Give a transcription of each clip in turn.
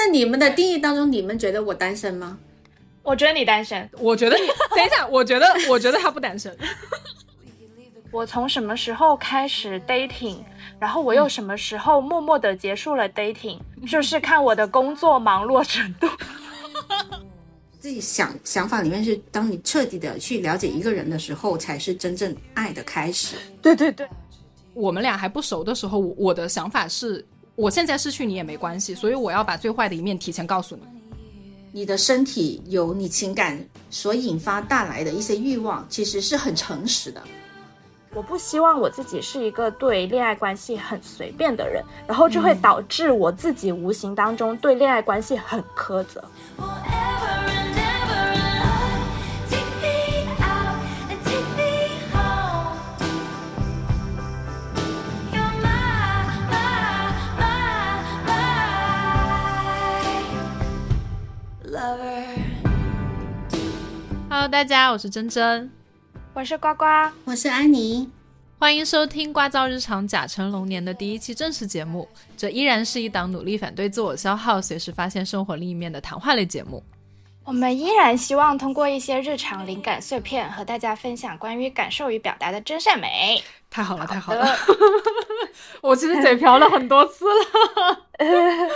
在你们的定义当中，你们觉得我单身吗？我觉得你单身。我觉得你 等一下，我觉得我觉得他不单身。我从什么时候开始 dating，然后我又什么时候默默的结束了 dating，就是看我的工作忙碌程度。自己想想法里面是，当你彻底的去了解一个人的时候，才是真正爱的开始。对对对，我们俩还不熟的时候，我的想法是，我现在失去你也没关系，所以我要把最坏的一面提前告诉你。你的身体有你情感所引发带来的一些欲望，其实是很诚实的。我不希望我自己是一个对恋爱关系很随便的人，然后就会导致我自己无形当中对恋爱关系很苛责。Hello，大家，我是珍珍，我是呱呱，我是安妮，欢迎收听《瓜噪日常》甲辰龙年的第一期正式节目。这依然是一档努力反对自我消耗、随时发现生活另一面的谈话类节目。我们依然希望通过一些日常灵感碎片，和大家分享关于感受与表达的真善美。太好了，太好了！我其实嘴瓢了很多次了。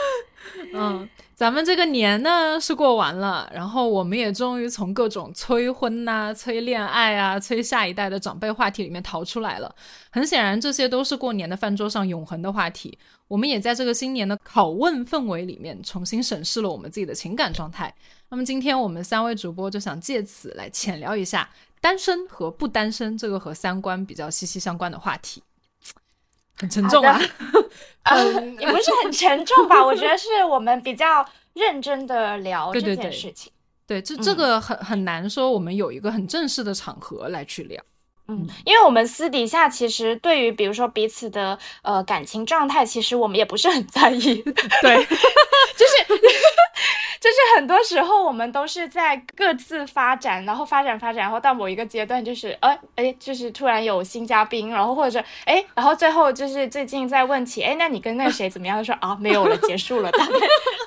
嗯。咱们这个年呢是过完了，然后我们也终于从各种催婚呐、催恋爱啊、催下一代的长辈话题里面逃出来了。很显然，这些都是过年的饭桌上永恒的话题。我们也在这个新年的拷问氛围里面重新审视了我们自己的情感状态。那么今天我们三位主播就想借此来浅聊一下单身和不单身这个和三观比较息息相关的话题。很沉重啊，嗯，也不是很沉重吧？我觉得是我们比较认真的聊这件事情。对，这这个很很难说，我们有一个很正式的场合来去聊。嗯，因为我们私底下其实对于比如说彼此的呃感情状态，其实我们也不是很在意。对，就是就是很多时候我们都是在各自发展，然后发展发展，然后到某一个阶段，就是哎哎，就是突然有新嘉宾，然后或者哎，然后最后就是最近在问起，哎，那你跟那谁怎么样？说啊，没有了，结束了，大概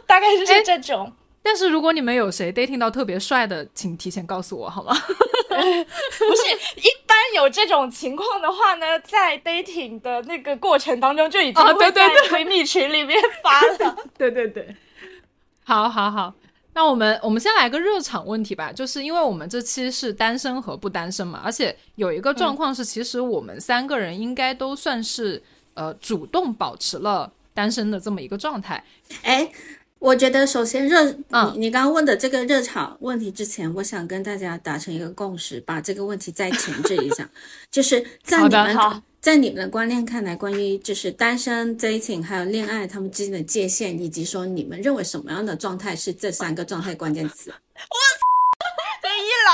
大概就是这种。但是如果你们有谁 dating 到特别帅的，请提前告诉我好吗？不是，一般有这种情况的话呢，在 dating 的那个过程当中就已经会在闺蜜群里面发了。对对对，好，好，好，那我们我们先来个热场问题吧，就是因为我们这期是单身和不单身嘛，而且有一个状况是，其实我们三个人应该都算是呃主动保持了单身的这么一个状态，哎。我觉得首先热，你你刚刚问的这个热场问题之前，我想跟大家达成一个共识，把这个问题再前置一下，就是在你们在你们的观念看来，关于就是单身 dating 还有恋爱他们之间的界限，以及说你们认为什么样的状态是这三个状态关键词。我这一来，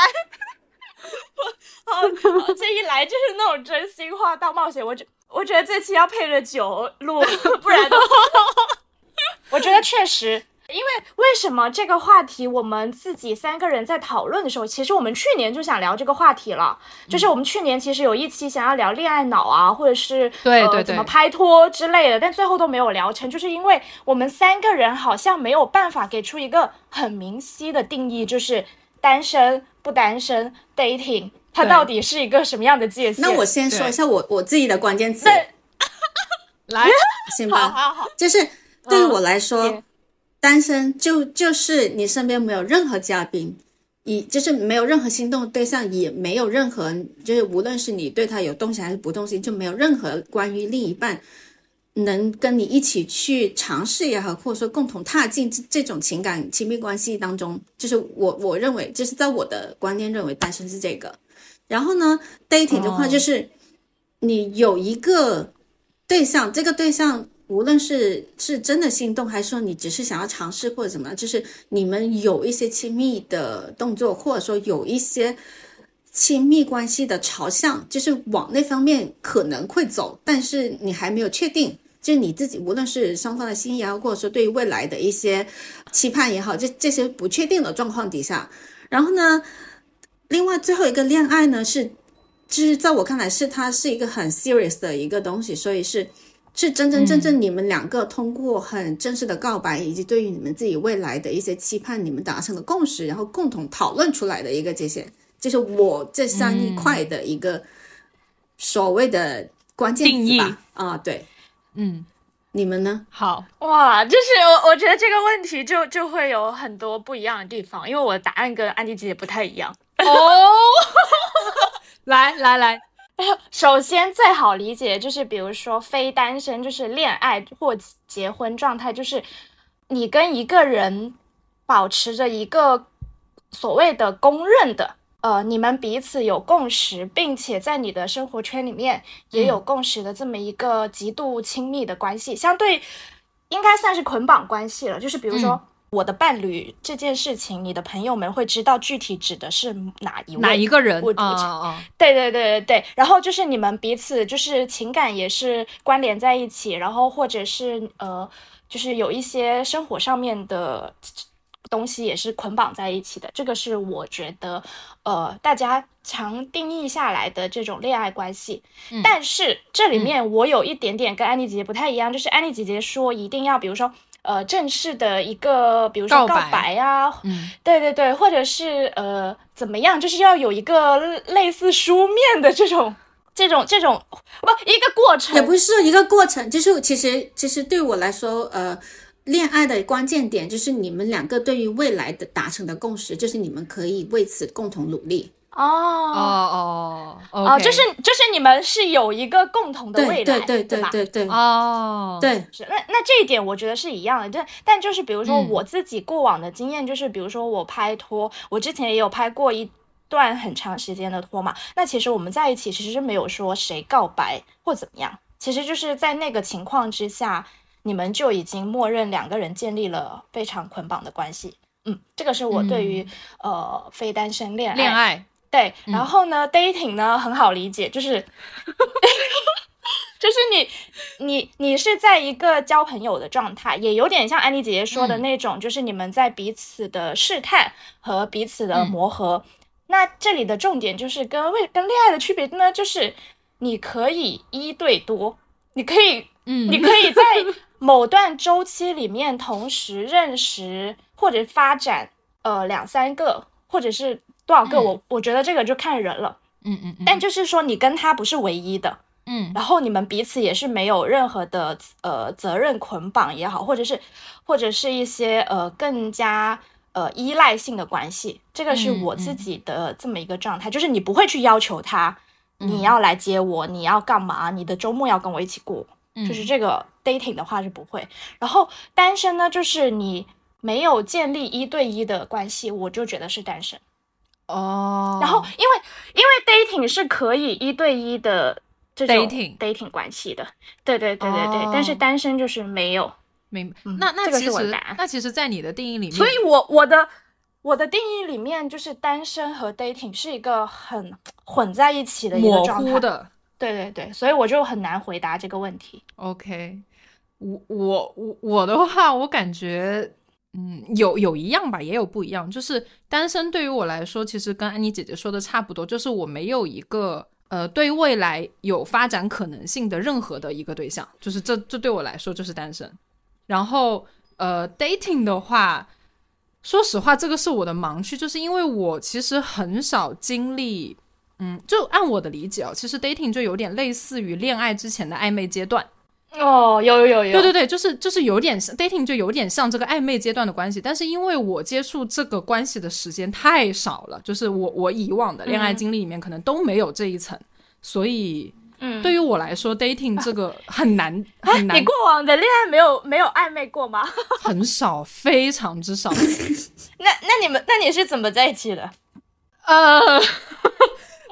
我这一来就是那种真心话大冒险。我觉我觉得这期要配着酒录，不然的话。我觉得确实，因为为什么这个话题我们自己三个人在讨论的时候，其实我们去年就想聊这个话题了。就是我们去年其实有一期想要聊恋爱脑啊，或者是对对怎么拍拖之类的，但最后都没有聊成，就是因为我们三个人好像没有办法给出一个很明晰的定义，就是单身不单身 dating 它到底是一个什么样的界限？那我先说一下我我自己的关键词，来，行吧，好好好，就是。对于我来说，单身就就是你身边没有任何嘉宾，以就是没有任何心动对象，也没有任何就是无论是你对他有动心还是不动心，就没有任何关于另一半能跟你一起去尝试也好，或者说共同踏进这这种情感亲密关系当中，就是我我认为就是在我的观念认为单身是这个。然后呢，dating 的话就是你有一个对象，这个对象。无论是是真的心动，还是说你只是想要尝试或者怎么样，就是你们有一些亲密的动作，或者说有一些亲密关系的朝向，就是往那方面可能会走，但是你还没有确定，就是你自己无论是双方的心意啊，或者说对于未来的一些期盼也好，这这些不确定的状况底下，然后呢，另外最后一个恋爱呢是，就是在我看来是它是一个很 serious 的一个东西，所以是。是真真正正你们两个通过很正式的告白，以及对于你们自己未来的一些期盼，你们达成的共识，然后共同讨论出来的一个这些，就是我这三一块的一个所谓的关键词吧。啊，对，嗯，你们呢？好。哇，就是我我觉得这个问题就就会有很多不一样的地方，因为我的答案跟安迪姐姐不太一样。哦，来 来来，首先最好理解就是，比如说非单身，就是恋爱或结婚状态，就是你跟一个人保持着一个所谓的公认的，呃，你们彼此有共识，并且在你的生活圈里面也有共识的这么一个极度亲密的关系，相对应该算是捆绑关系了。就是比如说。我的伴侣这件事情，你的朋友们会知道具体指的是哪一位哪一个人啊啊！对对对对对，然后就是你们彼此就是情感也是关联在一起，然后或者是呃，就是有一些生活上面的东西也是捆绑在一起的。这个是我觉得呃，大家常定义下来的这种恋爱关系。但是这里面我有一点点跟安妮姐姐不太一样，就是安妮姐姐说一定要，比如说。呃，正式的一个，比如说告白呀，嗯，对对对，或者是呃，怎么样，就是要有一个类似书面的这种、这种、这种，不，一个过程，也不是一个过程，就是其实其实对我来说，呃，恋爱的关键点就是你们两个对于未来的达成的共识，就是你们可以为此共同努力。哦。哦哦哦，就是就是你们是有一个共同的未来，对对对对对哦，对，是那那这一点我觉得是一样的，但但就是比如说我自己过往的经验，就是比如说我拍拖，我之前也有拍过一段很长时间的拖嘛，那其实我们在一起其实是没有说谁告白或怎么样，其实就是在那个情况之下，你们就已经默认两个人建立了非常捆绑的关系，嗯，这个是我对于呃非单身恋爱恋爱。对，然后呢，dating 呢很好理解，就是，就是你，你，你是在一个交朋友的状态，也有点像安妮姐姐说的那种，就是你们在彼此的试探和彼此的磨合。那这里的重点就是跟为跟恋爱的区别呢，就是你可以一对多，你可以，嗯，你可以在某段周期里面同时认识或者发展呃两三个，或者是。多少个我我觉得这个就看人了，嗯嗯，但就是说你跟他不是唯一的，嗯，然后你们彼此也是没有任何的呃责任捆绑也好，或者是或者是一些呃更加呃依赖性的关系，这个是我自己的这么一个状态，就是你不会去要求他你要来接我，你要干嘛，你的周末要跟我一起过，就是这个 dating 的话是不会，然后单身呢，就是你没有建立一对一的关系，我就觉得是单身。哦，然后因为因为 dating 是可以一对一的这种 dating dating 关系的，对对对对对，但是单身就是没有。明白？那那其实那其实，在你的定义里面，所以我我的我的定义里面就是单身和 dating 是一个很混在一起的一个状态的。对对对，所以我就很难回答这个问题。OK，我我我我的话，我感觉。嗯，有有一样吧，也有不一样。就是单身对于我来说，其实跟安妮姐姐说的差不多，就是我没有一个呃对未来有发展可能性的任何的一个对象，就是这这对我来说就是单身。然后呃，dating 的话，说实话，这个是我的盲区，就是因为我其实很少经历，嗯，就按我的理解哦，其实 dating 就有点类似于恋爱之前的暧昧阶段。哦，有有有有，对对对，就是就是有点 dating，就有点像这个暧昧阶段的关系。但是因为我接触这个关系的时间太少了，就是我我以往的恋爱经历里面可能都没有这一层，所以，嗯，对于我来说，dating 这个很难很难。你过往的恋爱没有没有暧昧过吗？很少，非常之少。那那你们那你是怎么在一起的？呃。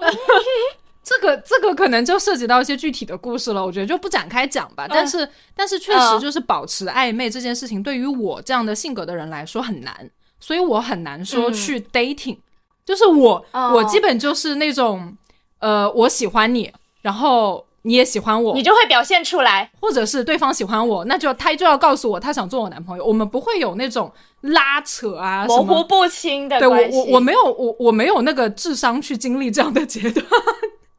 这个这个可能就涉及到一些具体的故事了，我觉得就不展开讲吧。但是但是确实就是保持暧昧这件事情，对于我这样的性格的人来说很难，所以我很难说去 dating。就是我我基本就是那种，呃，我喜欢你，然后你也喜欢我，你就会表现出来，或者是对方喜欢我，那就他就要告诉我他想做我男朋友，我们不会有那种拉扯啊模糊不清的关系。我我我没有我我没有那个智商去经历这样的阶段。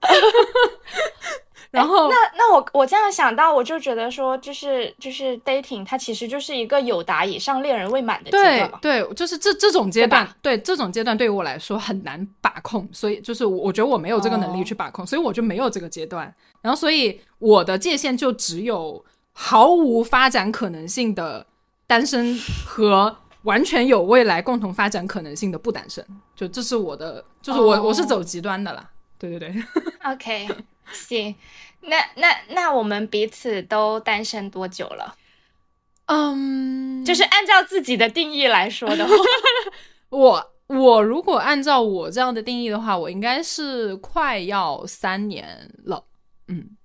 然后，那那我我我这样想到，我就觉得说，就是就是 dating，它其实就是一个有达以上恋人未满的阶对段嘛。对，就是这这种阶段对，对这种阶段对于我来说很难把控，所以就是我我觉得我没有这个能力哦去把控，所以我就没有这个阶段。然后所以我的界限就只有毫无发展可能性的单身和完全有未来共同发展可能性的不单身，就这是我的，就是我、哦我是走极端的啦。对 对对，OK，行，那那那我们彼此都单身多久了？嗯，就是按照自己的定义来说的话，我我如果按照我这样的定义的话，我应该是快要三年了。嗯，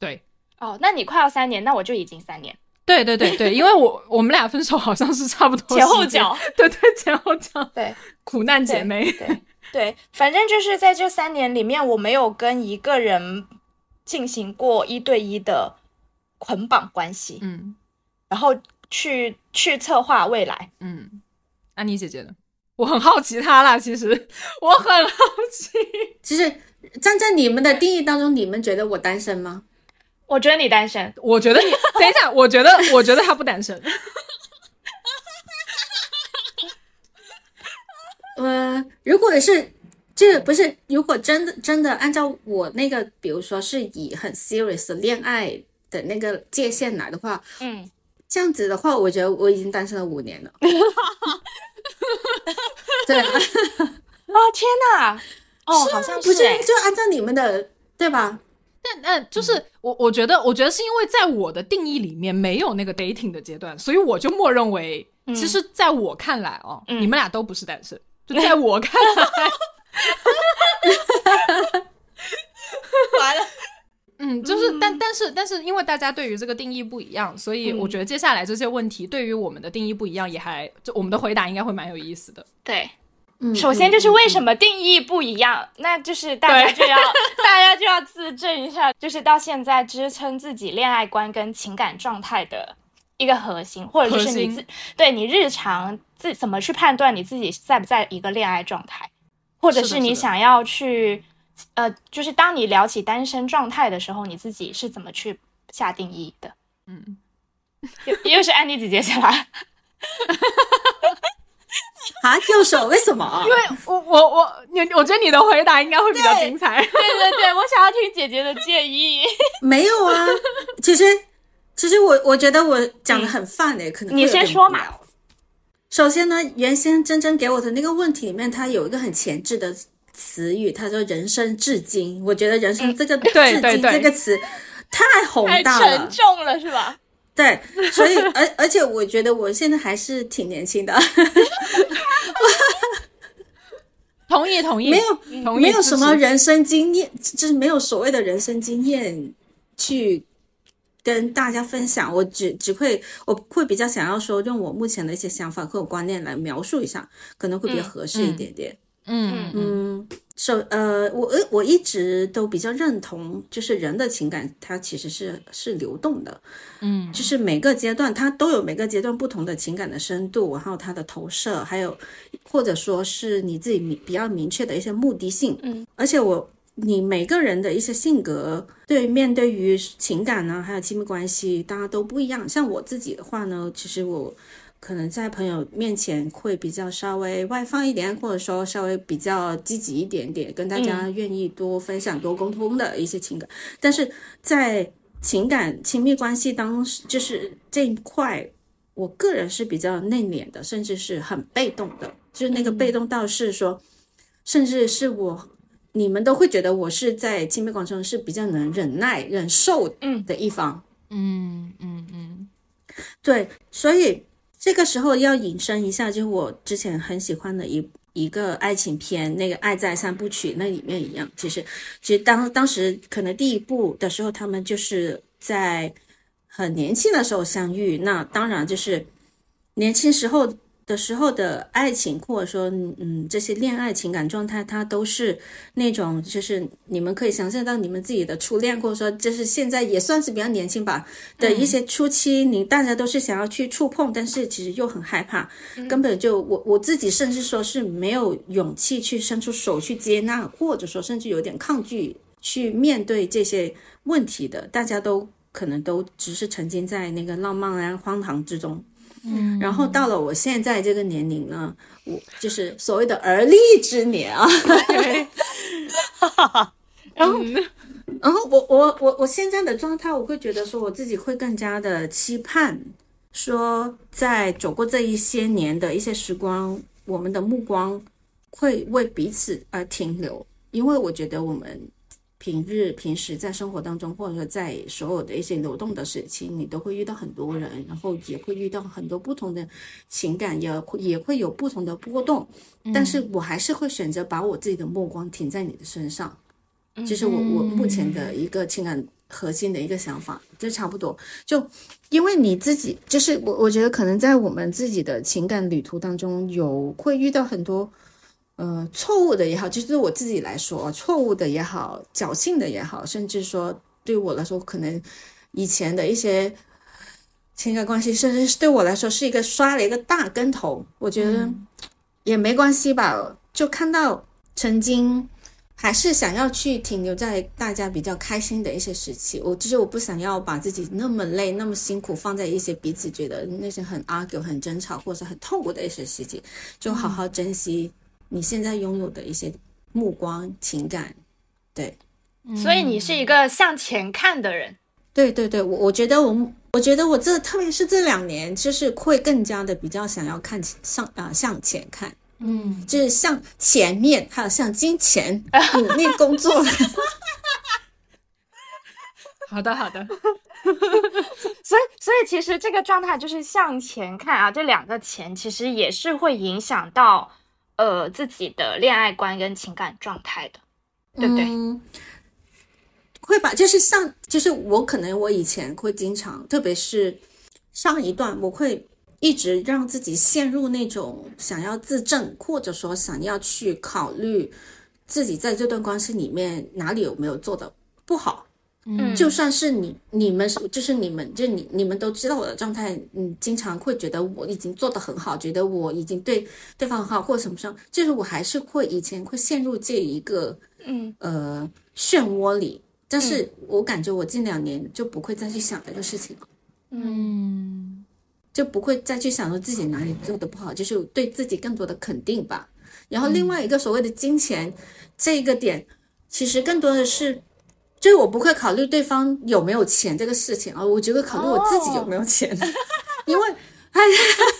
对，哦，那你快要三年，那我就已经三年，对对对对，因为我我们俩分手好像是差不多前后脚，对对前后脚，对。苦难姐妹。对对，反正就是在这三年里面，我没有跟一个人进行过一对一的捆绑关系，嗯然后去去策划未来。嗯，安妮姐姐呢？我很好奇她啦，其实我很好奇。其实站在你们的定义当中，你们觉得我单身吗？我觉得你单身，我觉得你等一下，我觉得我觉得他不单身。呃，如果是这不是，如果真的真的按照我那个，比如说是以很 serious 的恋爱的那个界限来的话，嗯，这样子的话，我觉得我已经单身了五年了。对啊，哦天哪，哦，好像不是欸就按照你们的对吧？但但就是我我觉得我觉得是因为在我的定义里面没有那个 dating 的阶段，所以我就默认为，嗯其实在我看来哦，嗯你们俩都不是单身。就在我看来，完了，嗯，就是但但是但是因为大家对于这个定义不一样，所以我觉得接下来这些问题对于我们的定义不一样，也还就我们的回答应该会蛮有意思的。对。嗯，首先就是为什么定义不一样，那就是大家就要 大家就要自证一下，就是到现在支撑自己恋爱观跟情感状态的一个核心，或者就是你核自对你日常自怎么去判断你自己在不在一个恋爱状态，或者是你想要去呃，就是当你聊起单身状态的时候，你自己是怎么去下定义的？嗯，又又是安妮姐姐先来，啊？右手为什么？因为我我我你我觉得你的回答应该会比较精彩。对对对，我想要听姐姐的建议。没有啊，其实其实我我觉得我讲的很泛诶，可能你先说嘛。首先呢，原先真真给我的那个问题里面，它有一个很前置的词语，他说“人生至今”，我觉得“人生”这个“至今”这个词太宏大了，沉重了是吧？对，所以而而且我觉得我现在还是挺年轻的，同意同意，没有没有什么人生经验，就是没有所谓的人生经验去跟大家分享。我只只会我会比较想要说，用我目前的一些想法和我观念来描述一下，可能会比较合适一点点。嗯嗯嗯，首呃，我呃我一直都比较认同，就是人的情感它其实是是流动的，嗯就是每个阶段它都有每个阶段不同的情感的深度，然后它的投射，还有或者说是你自己明比较明确的一些目的性。嗯，而且我你每个人的一些性格，对面对于情感呢，还有亲密关系，大家都不一样。像我自己的话呢，其实我。可能在朋友面前会比较稍微外放一点，或者说稍微比较积极一点点，跟大家愿意多分享、多沟通的一些情感。但是在情感亲密关系当，就是这一块，我个人是比较内敛的，甚至是很被动的。就是那个被动到是说，甚至是我，你们都会觉得我是在亲密关系中是比较能忍耐、忍受嗯的一方。嗯嗯嗯对，所以这个时候要引申一下，就是我之前很喜欢的一一个爱情片，那个《爱在三部曲》那里面一样。其实，其实当当时可能第一部的时候，他们就是在很年轻的时候相遇，那当然就是年轻时候的时候的爱情，或者说嗯这些恋爱情感状态，它都是那种就是你们可以想象到你们自己的初恋，或者说就是现在也算是比较年轻吧的一些初期，你大家都是想要去触碰，但是其实又很害怕，根本就我我自己甚至说是没有勇气去伸出手去接纳，或者说甚至有点抗拒。去面对这些问题的，大家都可能都只是沉浸在那个浪漫啊荒唐之中。嗯，然后到了我现在这个年龄呢，我就是所谓的而立之年啊。然后，然后我我我我现在的状态，我会觉得说我自己会更加的期盼，说在走过这一些年的一些时光，我们的目光会为彼此而停留，因为我觉得我们平日平时在生活当中，或者说在所有的一些流动的时期，你都会遇到很多人，然后也会遇到很多不同的情感，也会也会有不同的波动，但是我还是会选择把我自己的目光停在你的身上。这是我我目前的一个情感核心的一个想法，就差不多。就因为你自己，就是我我觉得可能在我们自己的情感旅途当中，有会遇到很多呃错误的也好，就是对我自己来说错误的也好，侥幸的也好，甚至说对我来说，可能以前的一些情感关系，甚至是对我来说是一个摔了一个大跟头，我觉得也没关系吧。就看到曾经。还是想要去停留在大家比较开心的一些时期。我就是我不想要把自己那么累、那么辛苦放在一些彼此觉得那些很 argue、很争吵或者很痛苦的一些时期，就好好珍惜你现在拥有的一些目光、情感。对，所以你是一个向前看的人。对对对，我我觉得我我觉得我这特别是这两年，就是会更加的比较想要看向啊向前看。嗯，就是向前面，还有向金钱 努力工作。好的，好的。所以，所以其实这个状态就是向前看啊，这两个钱其实也是会影响到呃自己的恋爱观跟情感状态的，对不对？会吧，就是上，就是我可能我以前会经常，特别是上一段，我会。一直让自己陷入那种想要自证，或者说想要去考虑自己在这段关系里面哪里有没有做的不好。嗯，就算是你、你们是，就是你们，就你、你们都知道我的状态，你经常会觉得我已经做得很好，觉得我已经对对方很好，或者什么上，就是我还是会以前会陷入这一个嗯呃漩涡里。但是我感觉我近两年就不会再去想这个事情了。嗯。就不会再去想说自己哪里做的不好，就是对自己更多的肯定吧。然后另外一个所谓的金钱这个点，其实更多的是，就是我不会考虑对方有没有钱这个事情啊，我只会考虑我自己有没有钱，因为，哎，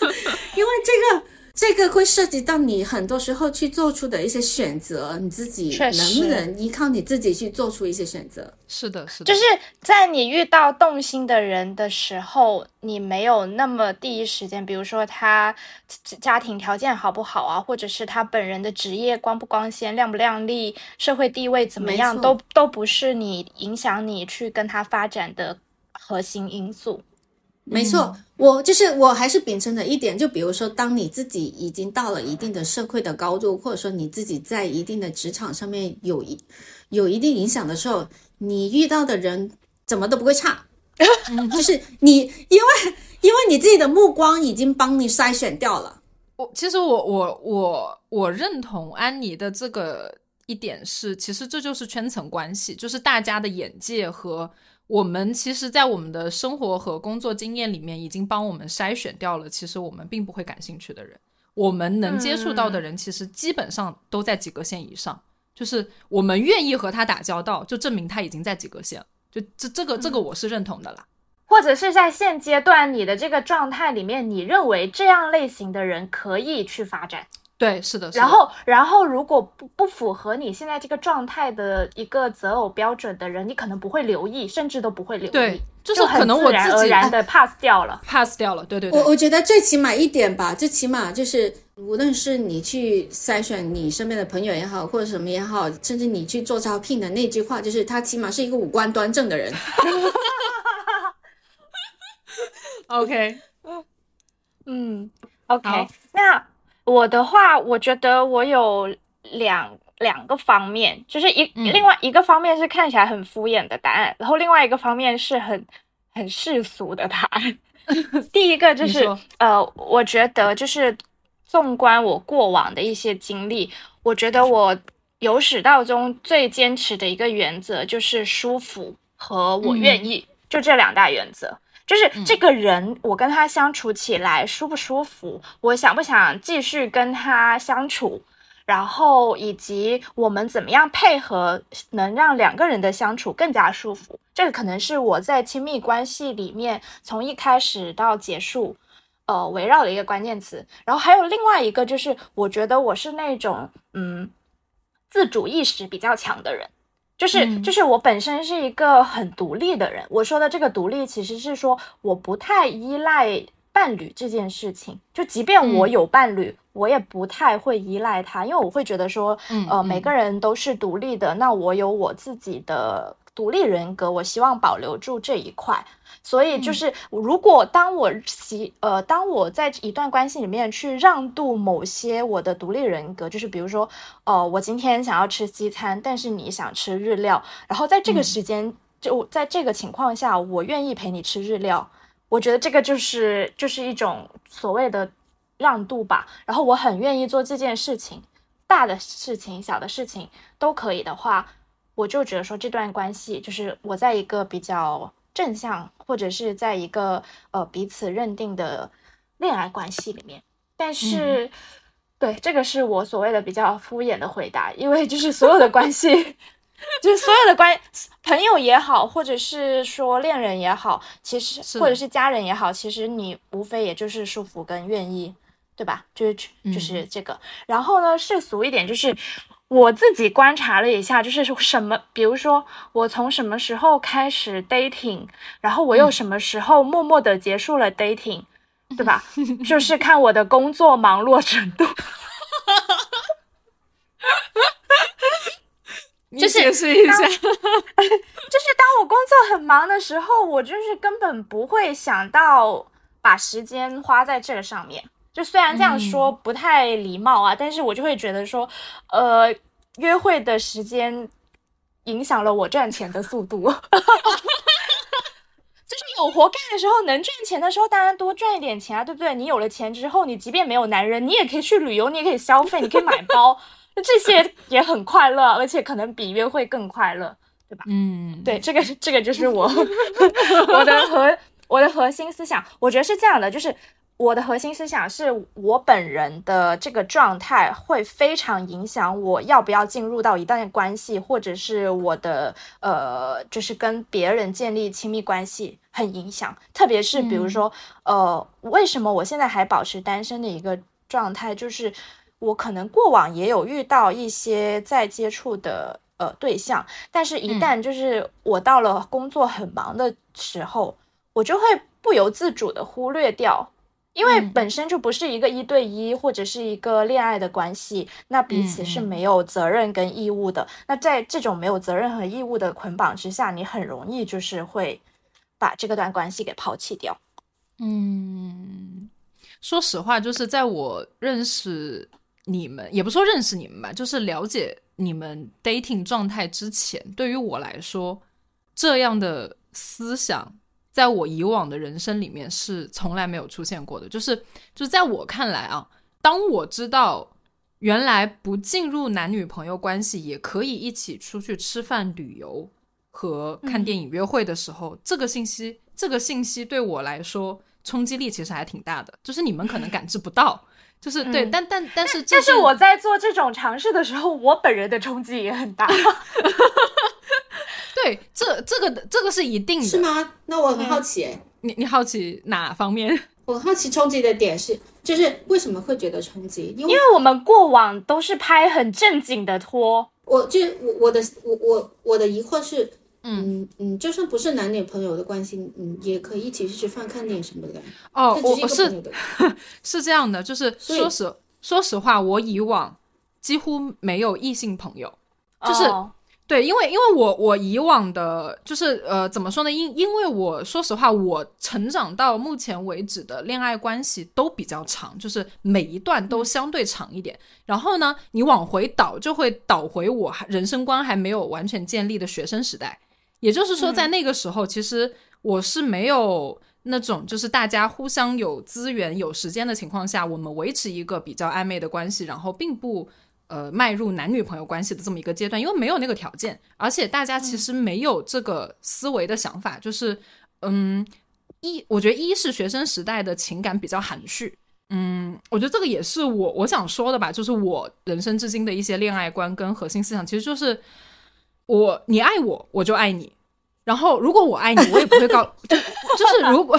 因为这个。这个会涉及到你很多时候去做出的一些选择，你自己能不能依靠你自己去做出一些选择？是的，是的，就是在你遇到动心的人的时候，你没有那么第一时间，比如说他家庭条件好不好啊，或者是他本人的职业光不光鲜、亮不亮丽、社会地位怎么样，都都不是你影响你去跟他发展的核心因素。没错，我就是我还是秉承的一点，就比如说，当你自己已经到了一定的社会的高度，或者说你自己在一定的职场上面有一有一定影响的时候，你遇到的人怎么都不会差，就是你因为因为你自己的目光已经帮你筛选掉了。我其实我我我我认同安妮的这个一点是，其实这就是圈层关系，就是大家的眼界和。我们其实，在我们的生活和工作经验里面，已经帮我们筛选掉了。其实我们并不会感兴趣的人，我们能接触到的人，其实基本上都在及格线以上。就是我们愿意和他打交道，就证明他已经在及格线了。就这这个这个，我是认同的啦。或者是在现阶段你的这个状态里面，你认为这样类型的人可以去发展。对，是的。然后，然后如果不不符合你现在这个状态的一个择偶标准的人，你可能不会留意，甚至都不会留意。对，就是可能我自己然的 pass 掉了，pass 掉了。对对对。我我觉得最起码一点吧，最起码就是，无论是你去筛选你身边的朋友也好，或者什么也好，甚至你去做招聘的那句话，就是他起码是一个五官端正的人。OK，嗯，OK，那。我的话，我觉得我有两两个方面，就是一另外一个方面是看起来很敷衍的答案，然后另外一个方面是很很世俗的答案。第一个就是呃，我觉得就是纵观我过往的一些经历，我觉得我由始到终最坚持的一个原则就是舒服和我愿意，就这两大原则。就是这个人，我跟他相处起来舒不舒服，我想不想继续跟他相处，然后以及我们怎么样配合，能让两个人的相处更加舒服。这个可能是我在亲密关系里面从一开始到结束，呃，围绕的一个关键词。然后还有另外一个，就是我觉得我是那种嗯，自主意识比较强的人。就是就是我本身是一个很独立的人，我说的这个独立其实是说我不太依赖伴侣这件事情，就即便我有伴侣，我也不太会依赖他，因为我会觉得说，呃，每个人都是独立的，那我有我自己的。独立人格，我希望保留住这一块，所以就是如果当我习呃，当我在一段关系里面去让渡某些我的独立人格，就是比如说，呃，我今天想要吃西餐，但是你想吃日料，然后在这个时间就在这个情况下，我愿意陪你吃日料，我觉得这个就是就是一种所谓的让渡吧，然后我很愿意做这件事情，大的事情、小的事情都可以的话。我就觉得说这段关系就是我在一个比较正向，或者是在一个呃彼此认定的恋爱关系里面。但是，对这个是我所谓的比较敷衍的回答，因为就是所有的关系，就是所有的关朋友也好，或者是说恋人也好，其实或者是家人也好，其实你无非也就是舒服跟愿意，对吧？就是就是这个。然后呢，世俗一点就是。我自己观察了一下，就是什么，比如说我从什么时候开始 dating，然后我又什么时候默默的结束了 dating，对吧？就是看我的工作忙碌程度。你解释一下。就是当我工作很忙的时候，我就是根本不会想到把时间花在这个上面。就虽然这样说不太礼貌啊，但是我就会觉得说，呃，约会的时间影响了我赚钱的速度。就是有活干的时候，能赚钱的时候，当然多赚一点钱啊，对不对？你有了钱之后，你即便没有男人，你也可以去旅游，你也可以消费，你可以买包，这些也很快乐，而且可能比约会更快乐，对吧？嗯，对，这个这个就是我 我的核我的核心思想，我觉得是这样的，就是。我的核心思想是我本人的这个状态会非常影响我要不要进入到一段关系，或者是我的呃，就是跟别人建立亲密关系很影响。特别是比如说，呃，为什么我现在还保持单身的一个状态，就是我可能过往也有遇到一些在接触的呃对象，但是一旦就是我到了工作很忙的时候，我就会不由自主的忽略掉。因为本身就不是一个一对一或者是一个恋爱的关系，那彼此是没有责任跟义务的。那在这种没有责任和义务的捆绑之下，你很容易就是会把这个段关系给抛弃掉。嗯，说实话，就是在我认识你们，也不说认识你们吧，就是了解你们 dating 状态之前，对于我来说，这样的思想。在我以往的人生里面是从来没有出现过的，就是就是在我看来啊，当我知道原来不进入男女朋友关系也可以一起出去吃饭、旅游和看电影、约会的时候，这个信息这个信息对我来说冲击力其实还挺大的，就是你们可能感知不到，就是对，但但但是但是我在做这种尝试的时候，我本人的冲击也很大。对，这这个这个是一定的，是吗？那我很好奇，你你好奇哪方面？我好奇冲击的点是，就是为什么会觉得冲击？因为因为我们过往都是拍很正经的拖，我就我我的我我我的疑惑是，嗯嗯，就算不是男女朋友的关系，嗯，也可以一起去吃饭、看电影什么的。哦，我是 是这样的，就是说实说实话，我以往几乎没有异性朋友，就是。对，因为因为我我以往的，就是呃，怎么说呢？因因为我说实话，我成长到目前为止的恋爱关系都比较长，就是每一段都相对长一点。然后呢，你往回倒，就会倒回我还人生观还没有完全建立的学生时代。也就是说，在那个时候，其实我是没有那种就是大家互相有资源、有时间的情况下，我们维持一个比较暧昧的关系，然后并不。呃迈入男女朋友关系的这么一个阶段，因为没有那个条件，而且大家其实没有这个思维的想法，就是嗯，一我觉得一是学生时代的情感比较含蓄，嗯，我觉得这个也是我我想说的吧，就是我人生至今的一些恋爱观跟核心思想，其实就是我你爱我我就爱你，然后如果我爱你，我也不会告，就就是如果。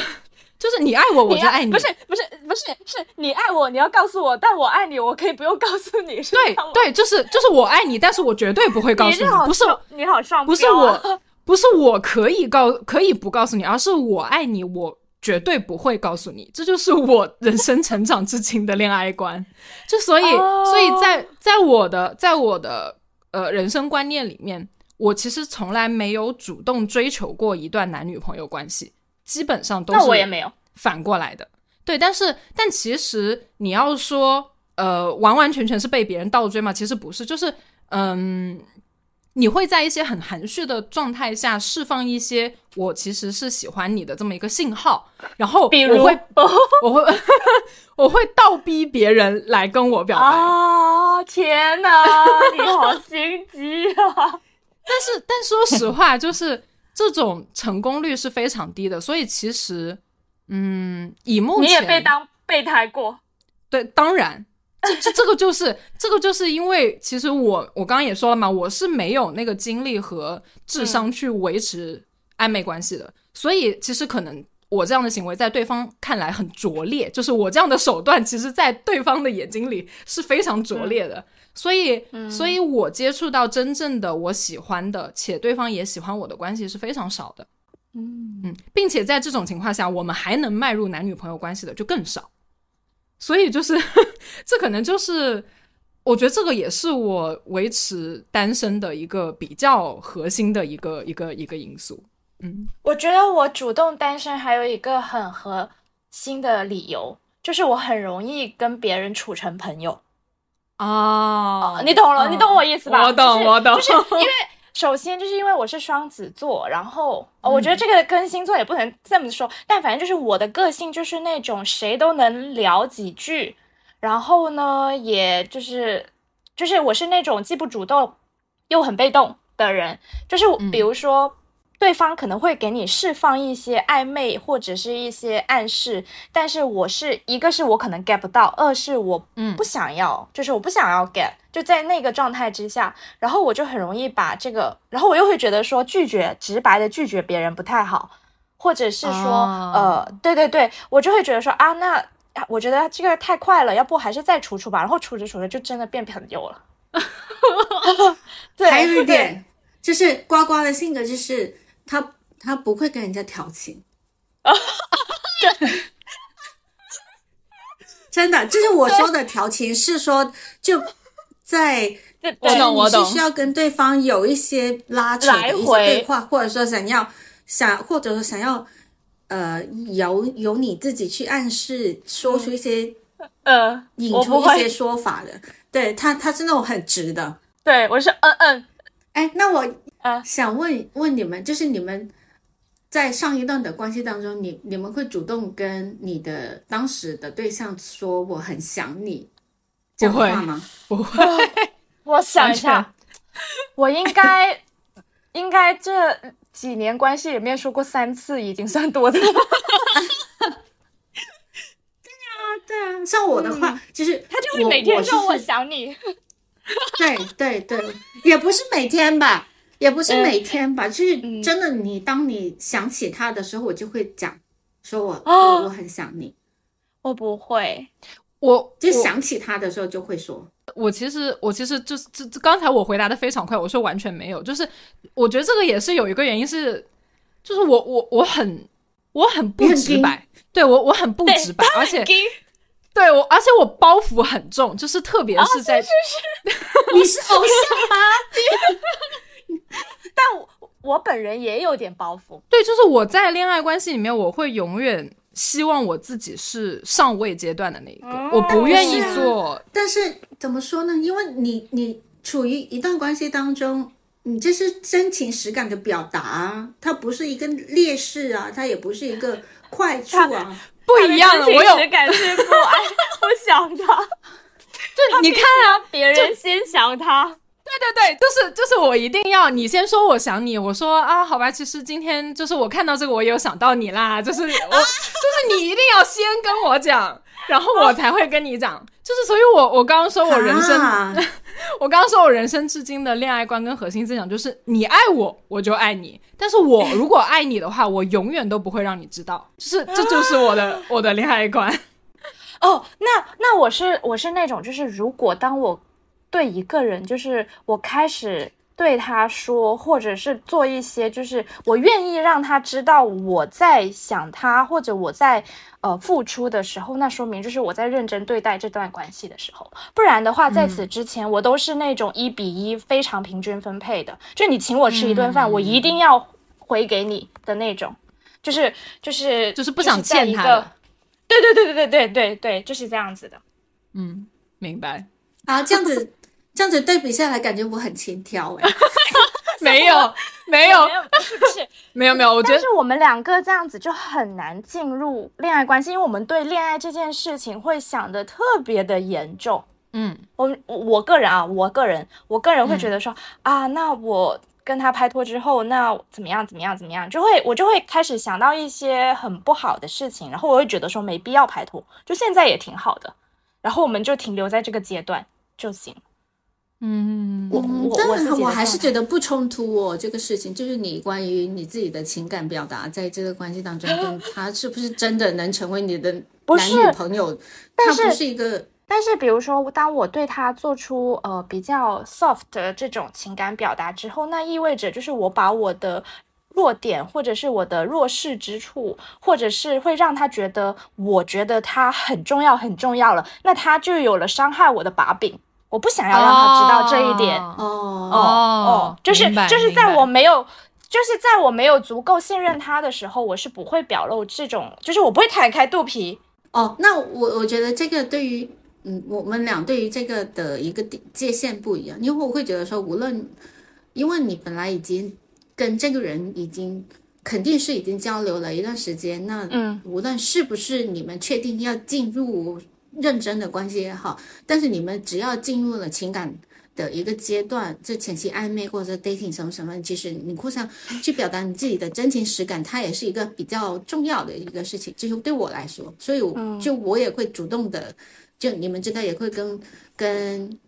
就是你爱我，我就爱你。不是不是不是，是你爱我，你要告诉我，但我爱你，我可以不用告诉你。对对，就是就是我爱你，但是我绝对不会告诉你。不是你好上，不是我，不是我可以告可以不告诉你，而是我爱你，我绝对不会告诉你。这就是我人生成长至今的恋爱观。就所以所以在在我的在我的呃人生观念里面，我其实从来没有主动追求过一段男女朋友关系。基本上都是，那我也没有反过来的，对，但是但其实你要说，呃，完完全全是被别人倒追嘛？其实不是，就是嗯，你会在一些很含蓄的状态下释放一些我其实是喜欢你的这么一个信号，然后比如 我会我会我会倒逼别人来跟我表白啊！天哪，你好心机啊！但是但说实话，就是。这种成功率是非常低的，所以其实，嗯，以目前你也被当备胎过，对，当然，这这这个就是这个就是因为其实我我刚刚也说了嘛，我是没有那个精力和智商去维持暧昧关系的，所以其实可能我这样的行为在对方看来很拙劣，就是我这样的手段，其实在对方的眼睛里是非常拙劣的。所以，所以我接触到真正的我喜欢的，且对方也喜欢我的关系是非常少的。嗯嗯，并且在这种情况下，我们还能迈入男女朋友关系的就更少。所以，就是 这可能就是我觉得这个也是我维持单身的一个比较核心的一个一个一个因素。嗯，我觉得我主动单身还有一个很核心的理由，就是我很容易跟别人处成朋友。哦，你懂了，你懂我意思吧？我懂，我懂。就是 因为首先就是因为我是双子座，然后我觉得这个跟星座也不能这么说，但反正就是我的个性就是那种谁都能聊几句，然后呢，也就是就是我是那种既不主动又很被动的人，就是比如说。对方可能会给你释放一些暧昧或者是一些暗示，但是我是一个是我可能 get 不到，二是我不想要，就是我不想要 get，就在那个状态之下，然后我就很容易把这个，然后我又会觉得说拒绝直白的拒绝别人不太好，或者是说呃，对对对，我就会觉得说啊，那我觉得这个太快了，要不还是再处处吧，然后处着处着就真的变朋友了。对，还有一点就是呱呱的性格就是。他他不会跟人家调情。啊，对，真的，就是我说的调情是说就在，我懂我懂，需要跟对方有一些拉扯的一些对话，或者说想要想，或者说想要呃由由你自己去暗示，说出一些呃引出一些说法的，对他他是那种很直的，对我是嗯嗯，哎，那我。想问问你们，就是你们在上一段的关系当中，你你们会主动跟你的当时的对象说我很想你，这话吗？不会，我想一下，我应该 应该这几年关系里面说过三次，已经算多的了。对啊，对啊，像我的话，就是他就会每天说我想你。对对对，也不是每天吧。也不是每天吧，就是真的。你当你想起他的时候，我就会讲，说我我我很想你。我不会，我就想起他的时候就会说。我其实我其实就是这刚才我回答的非常快，我说完全没有。就是我觉得这个也是有一个原因是，就是我我我很我很不直白，对我我很不直白，而且对我而且我包袱很重，就是特别是在 你是偶像吗？但我我本人也有点包袱，对，就是我在恋爱关系里面，我会永远希望我自己是上位阶段的那一个，我不愿意做。但是怎么说呢？因为你你处于一段关系当中，你这是真情实感的表达，它不是一个劣势啊，它也不是一个坏处啊，不一样的。我有感是不爱 我想 他。就你看啊，别人先想他。对对对，就是就是我一定要你先说我想你，我说啊好吧，其实今天就是我看到这个我也有想到你啦，就是我 就是你一定要先跟我讲，然后我才会跟你讲，就是所以我我刚刚说我人生，我刚刚说我人生至今的恋爱观跟核心思想就是你爱我我就爱你，但是我 如果爱你的话，我永远都不会让你知道，就是这就是我的我的恋爱观。哦，那那我是我是那种就是如果当我。对一个人，就是我开始对他说，或者是做一些，就是我愿意让他知道我在想他，或者我在呃付出的时候，那说明就是我在认真对待这段关系的时候。不然的话，在此之前，我都是那种一比一非常平均分配的，就你请我吃一顿饭，我一定要回给你的那种，就是就是就是不想欠他的。对对对对对对对对，就是这样子的。嗯，明白。啊，这样子。这样子对比下来，感觉我很轻佻哎，没有，没有，是不是？没有，没有。我觉得是我们两个这样子就很难进入恋爱关系，因为我们对恋爱这件事情会想的特别的严重。嗯，我我个人啊，我个人，我个人会觉得说啊，那我跟他拍拖之后，那怎么样？怎么样？怎么样？就会我就会开始想到一些很不好的事情，然后我会觉得说没必要拍拖，就现在也挺好的，然后我们就停留在这个阶段就行。嗯，我但我还是觉得不冲突哦。这个事情就是你关于你自己的情感表达，在这个关系当中，跟他是不是真的能成为你的男女朋友，他不是一个。但是，比如说，当我对他做出呃比较 soft 的这种情感表达之后，那意味着就是我把我的弱点，或者是我的弱势之处，或者是会让他觉得我觉得他很重要很重要了，那他就有了伤害我的把柄。我不想要让他知道这一点哦哦哦，就是就是在我没有就是在我没有足够信任他的时候，我是不会表露这种，就是我不会摊开肚皮哦。那我我觉得这个对于嗯我们俩对于这个的一个界限不一样，因为我会觉得说，无论因为你本来已经跟这个人已经肯定是已经交流了一段时间，那嗯，无论是不是你们确定要进入。认真的关系也好，但是你们只要进入了情感的一个阶段，这前期暧昧或者 dating 什么什么，其实你互相去表达你自己的真情实感，它也是一个比较重要的一个事情。就是对我来说，所以就我也会主动的，就你们这个也会跟跟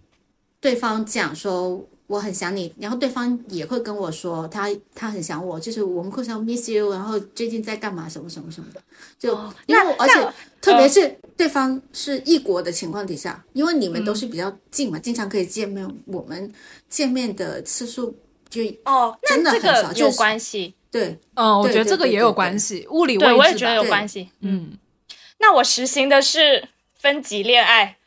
对方讲说。我很想你，然后对方也会跟我说他他很想我，就是我们互相 miss you，然后最近在干嘛什么什么什么的，就因为而且特别是对方是异国的情况底下，因为你们都是比较近嘛，经常可以见面，我们见面的次数就哦真的很少，有关系。对，嗯，我觉得这个也有关系，物理位置我也觉得有关系，嗯，那我实行的是分级恋爱，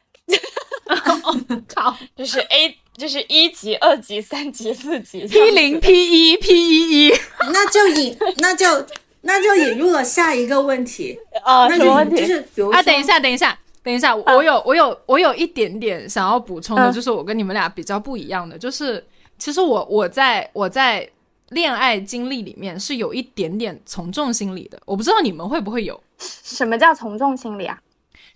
靠，就是 A。就是一级、二级、三级、四级，P 零、P 一、P 一一，那就引那就那就引入了下一个问题啊，什么问题？就是比如啊，等一下，等一下，等一下，我有我有我有一点点想要补充的，就是我跟你们俩比较不一样的，就是其实我我在我在恋爱经历里面是有一点点从众心理的，我不知道你们会不会有？什么叫从众心理啊？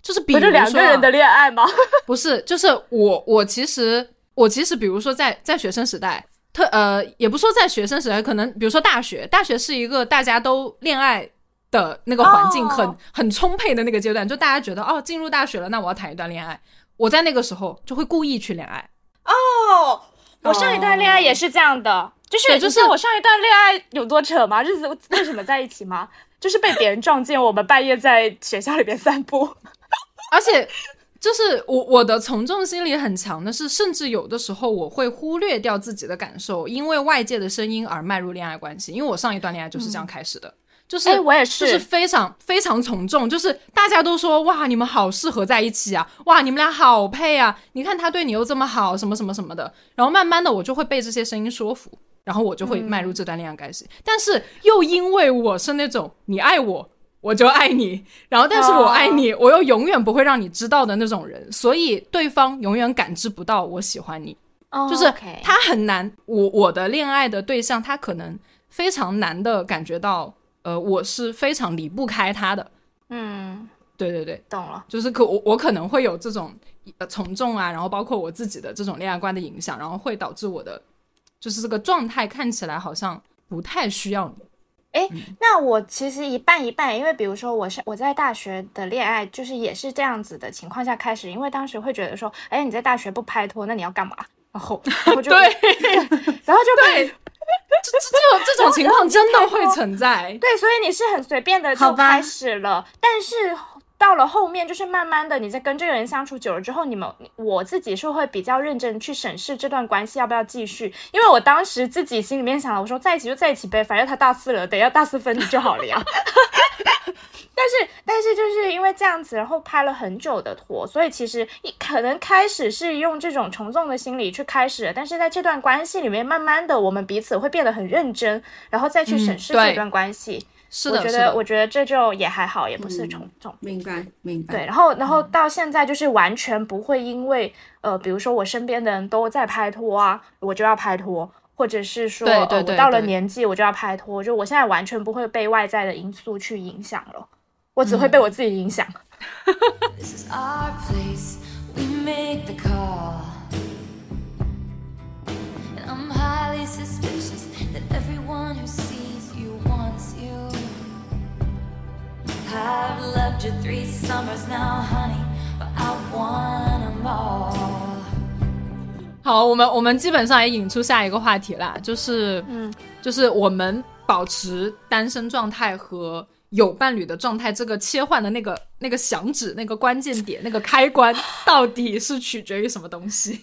就是比如说两个人的恋爱吗？不是，就是我我其实。我其实，比如说在在学生时代，特呃，也不说在学生时代，可能比如说大学，大学是一个大家都恋爱的那个环境很很充沛的那个阶段，就大家觉得哦，进入大学了，那我要谈一段恋爱。我在那个时候就会故意去恋爱。哦，我上一段恋爱也是这样的，就是就是我上一段恋爱有多扯吗？日子 为什么在一起吗？就是被别人撞见，我们半夜在学校里边散步，而且。就是我我的从众心理很强的是，甚至有的时候我会忽略掉自己的感受，因为外界的声音而迈入恋爱关系。因为我上一段恋爱就是这样开始的，就是我也是，就是非常非常从众，就是大家都说哇你们好适合在一起啊，哇你们俩好配啊，你看他对你又这么好，什么什么什么的。然后慢慢的我就会被这些声音说服，然后我就会迈入这段恋爱关系。但是又因为我是那种你爱我。我就爱你，然后但是我爱你，我又永远不会让你知道的那种人，所以对方永远感知不到我喜欢你，就是他很难，我我的恋爱的对象他可能非常难的感觉到，呃，我是非常离不开他的，嗯，对对对，懂了，就是可我我可能会有这种呃从众啊，然后包括我自己的这种恋爱观的影响，然后会导致我的就是这个状态看起来好像不太需要你。哎，那我其实一半一半，因为比如说我是我在大学的恋爱，就是也是这样子的情况下开始，因为当时会觉得说，哎，你在大学不拍拖，那你要干嘛？然后，我就对，然后就 对，这这这种 情况真的会存在。对，所以你是很随便的就开始了，但是。到了后面，就是慢慢的，你在跟这个人相处久了之后，你们我自己是会比较认真去审视这段关系要不要继续，因为我当时自己心里面想了，我说在一起就在一起呗，反正他大四了，等要大四分离就好了呀。但是但是就是因为这样子，然后拍了很久的拖，所以其实一可能开始是用这种从众的心理去开始，但是在这段关系里面，慢慢的我们彼此会变得很认真，然后再去审视这段关系。是的，我觉得，我觉得这就也还好，也不是重重。明白，明白。对，然后，然后到现在就是完全不会因为，呃，比如说我身边的人都在拍拖啊，我就要拍拖，或者是说，我到了年纪我就要拍拖，就我现在完全不会被外在的因素去影响了，我只会被我自己影响。好，我们我们基本上也引出下一个话题啦，就是，嗯，就是我们保持单身状态和有伴侣的状态这个切换的那个那个响指、那个关键点、那个开关，到底是取决于什么东西？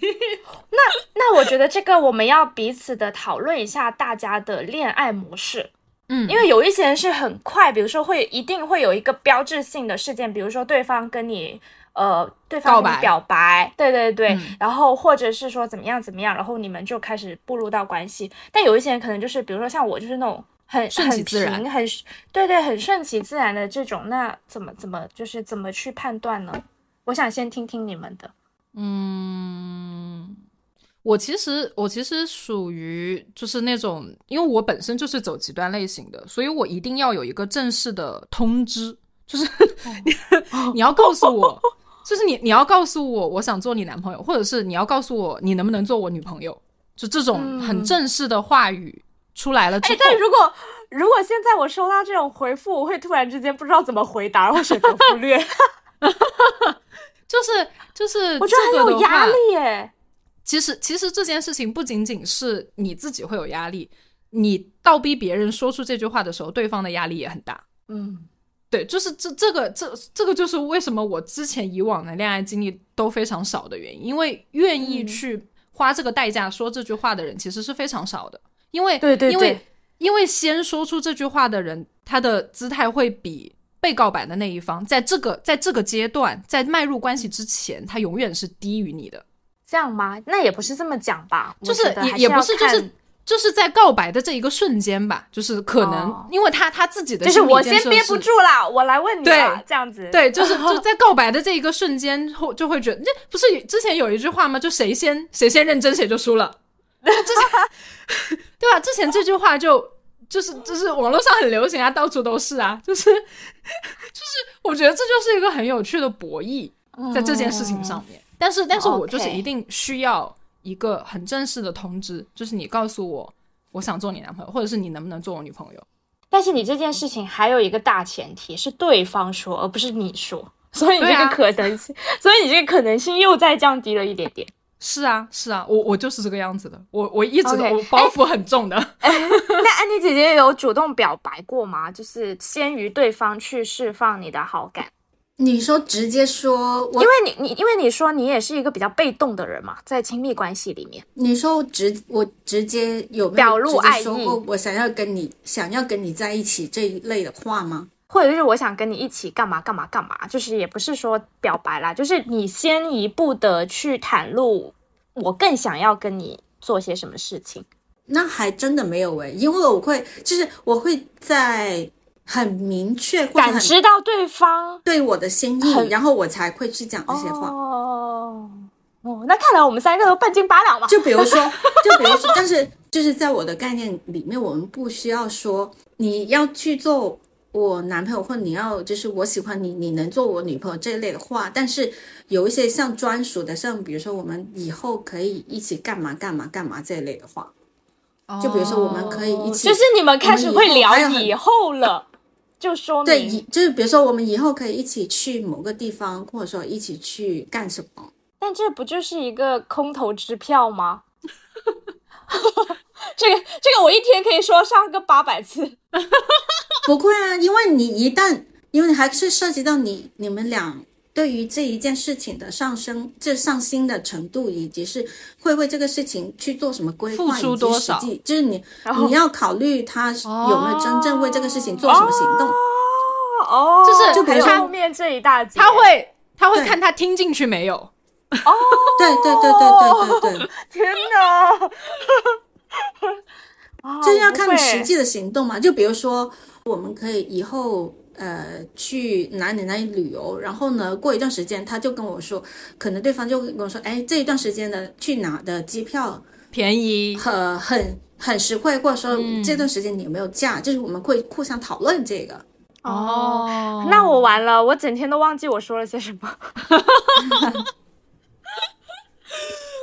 那那我觉得这个我们要彼此的讨论一下大家的恋爱模式。嗯，因为有一些人是很快，比如说会一定会有一个标志性的事件，比如说对方跟你，呃，对方跟你表白，对对对，然后或者是说怎么样怎么样，然后你们就开始步入到关系。但有一些人可能就是，比如说像我，就是那种很顺其自然，很对对，很顺其自然的这种，那怎么怎么就是怎么去判断呢？我想先听听你们的，嗯。我其实我其实属于就是那种，因为我本身就是走极端类型的，所以我一定要有一个正式的通知，就是 你要告诉我，就是你你要告诉我我想做你男朋友，或者是你要告诉我你能不能做我女朋友，就这种很正式的话语出来了之后，但如果如果现在我收到这种回复，我会突然之间不知道怎么回答，然后选择忽略，就是就是我觉得很有压力耶。其实，其实这件事情不仅仅是你自己会有压力，你倒逼别人说出这句话的时候，对方的压力也很大。嗯，对，就是这这个这这个就是为什么我之前以往的恋爱经历都非常少的原因，因为愿意去花这个代价说这句话的人其实是非常少的。因为对对对，因为因为先说出这句话的人，他的姿态会比被告白的那一方，在这个在这个阶段，在迈入关系之前，他永远是低于你的。这样吗？那也不是这么讲吧，就是也也不是，就是就是在告白的这一个瞬间吧，就是可能因为他他自己的就是我先憋不住了，我来问你了，这样子对，就是 就在告白的这一个瞬间后就会觉得，那不是之前有一句话吗？就谁先谁先认真谁就输了，之前 对吧？之前这句话就就是就是网络上很流行啊，到处都是啊，就是 就是我觉得这就是一个很有趣的博弈，在这件事情上面。但是，但是我就是一定需要一个很正式的通知，就是你告诉我我想做你男朋友，或者是你能不能做我女朋友。但是你这件事情还有一个大前提是对方说，而不是你说，所以你这个可能性，所以你这个可能性又再降低了一点点。是啊，是啊，我我就是这个样子的，我我一直都包袱很重的。那安妮姐姐有主动表白过吗？就是先于对方去释放你的好感。你说直接说，因为你你因为你说你也是一个比较被动的人嘛，在亲密关系里面，你说我直我直接有表露爱意，我想要跟你想要跟你在一起这一类的话吗？或者是我想跟你一起干嘛干嘛干嘛？就是也不是说表白啦，就是你先一步的去袒露，我更想要跟你做些什么事情。那还真的没有诶，因为我会就是我会在。很明确，感知到对方对我的心意，然后我才会去讲这些话。哦，哦，那看来我们三个都半斤八两嘛。就比如说，就比如说，但是就是在我的概念里面，我们不需要说你要去做我男朋友或你要就是我喜欢你，你能做我女朋友这一类的话，但是有一些像专属的，像比如说我们以后可以一起干嘛干嘛干嘛这一类的话，就比如说我们可以一起，就是你们开始会聊以后了，就说对，以。就是比如说我们以后可以一起去某个地方，或者说一起去干什么。但这不就是一个空头支票吗？这个这个我一天可以说上个八百次。不会啊，因为你一旦，因为你还是涉及到你你们俩对于这一件事情的上升，这上心的程度，以及是会为这个事情去做什么规划，付出以及多少实际就是你你要考虑他有没有真正为这个事情做什么行动。哦，就是就比如说还有后面这一大节，他会他会看他听进去没有。哦，对对对对对对对，天哪！是要看实际的行动嘛。就比如说，我们可以以后呃去哪里哪里旅游，然后呢，过一段时间他就跟我说，可能对方就跟我说，哎，这一段时间的去哪的机票便宜，很很很实惠，或者说这段时间你有没有假，就是我们会互相讨论这个。哦，那我完了，我整天都忘记我说了些什么。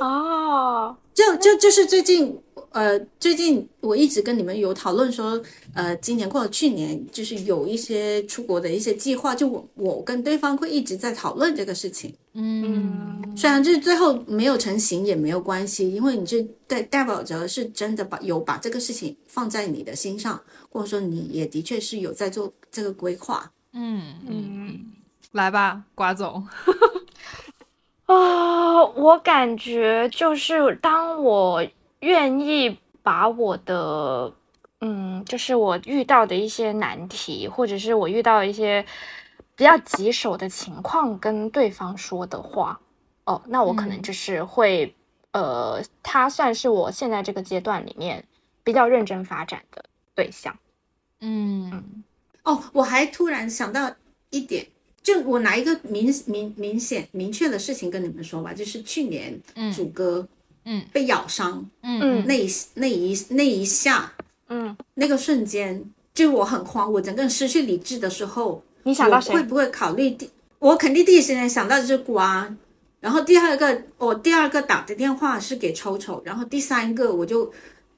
哦，就就就是最近，呃，最近我一直跟你们有讨论说，呃，今年或者去年就是有一些出国的一些计划，就我我跟对方会一直在讨论这个事情。嗯，嗯，虽然就是最后没有成型也没有关系，因为你这代代表着是真的把有把这个事情放在你的心上，或者说你也的确是有在做这个规划。嗯嗯，嗯来吧，瓜总。啊、我感觉就是当我愿意把我的，嗯，就是我遇到的一些难题，或者是我遇到一些比较棘手的情况跟对方说的话，哦，那我可能嗯。就是会，呃，他算是我现在这个阶段里面比较认真发展的对象。嗯。哦，我还突然想到一点，就我拿一个明明明显明确的事情跟你们说吧，就是去年嗯。主歌嗯。被咬伤。嗯那一那一那一下。嗯，那个瞬间，就我很慌，我整个人失去理智的时候，你想到谁？会？不会考虑第？我肯定第一时间想到的是瓜，然后第二个我第二个打的电话是给抽抽，然后第三个我就。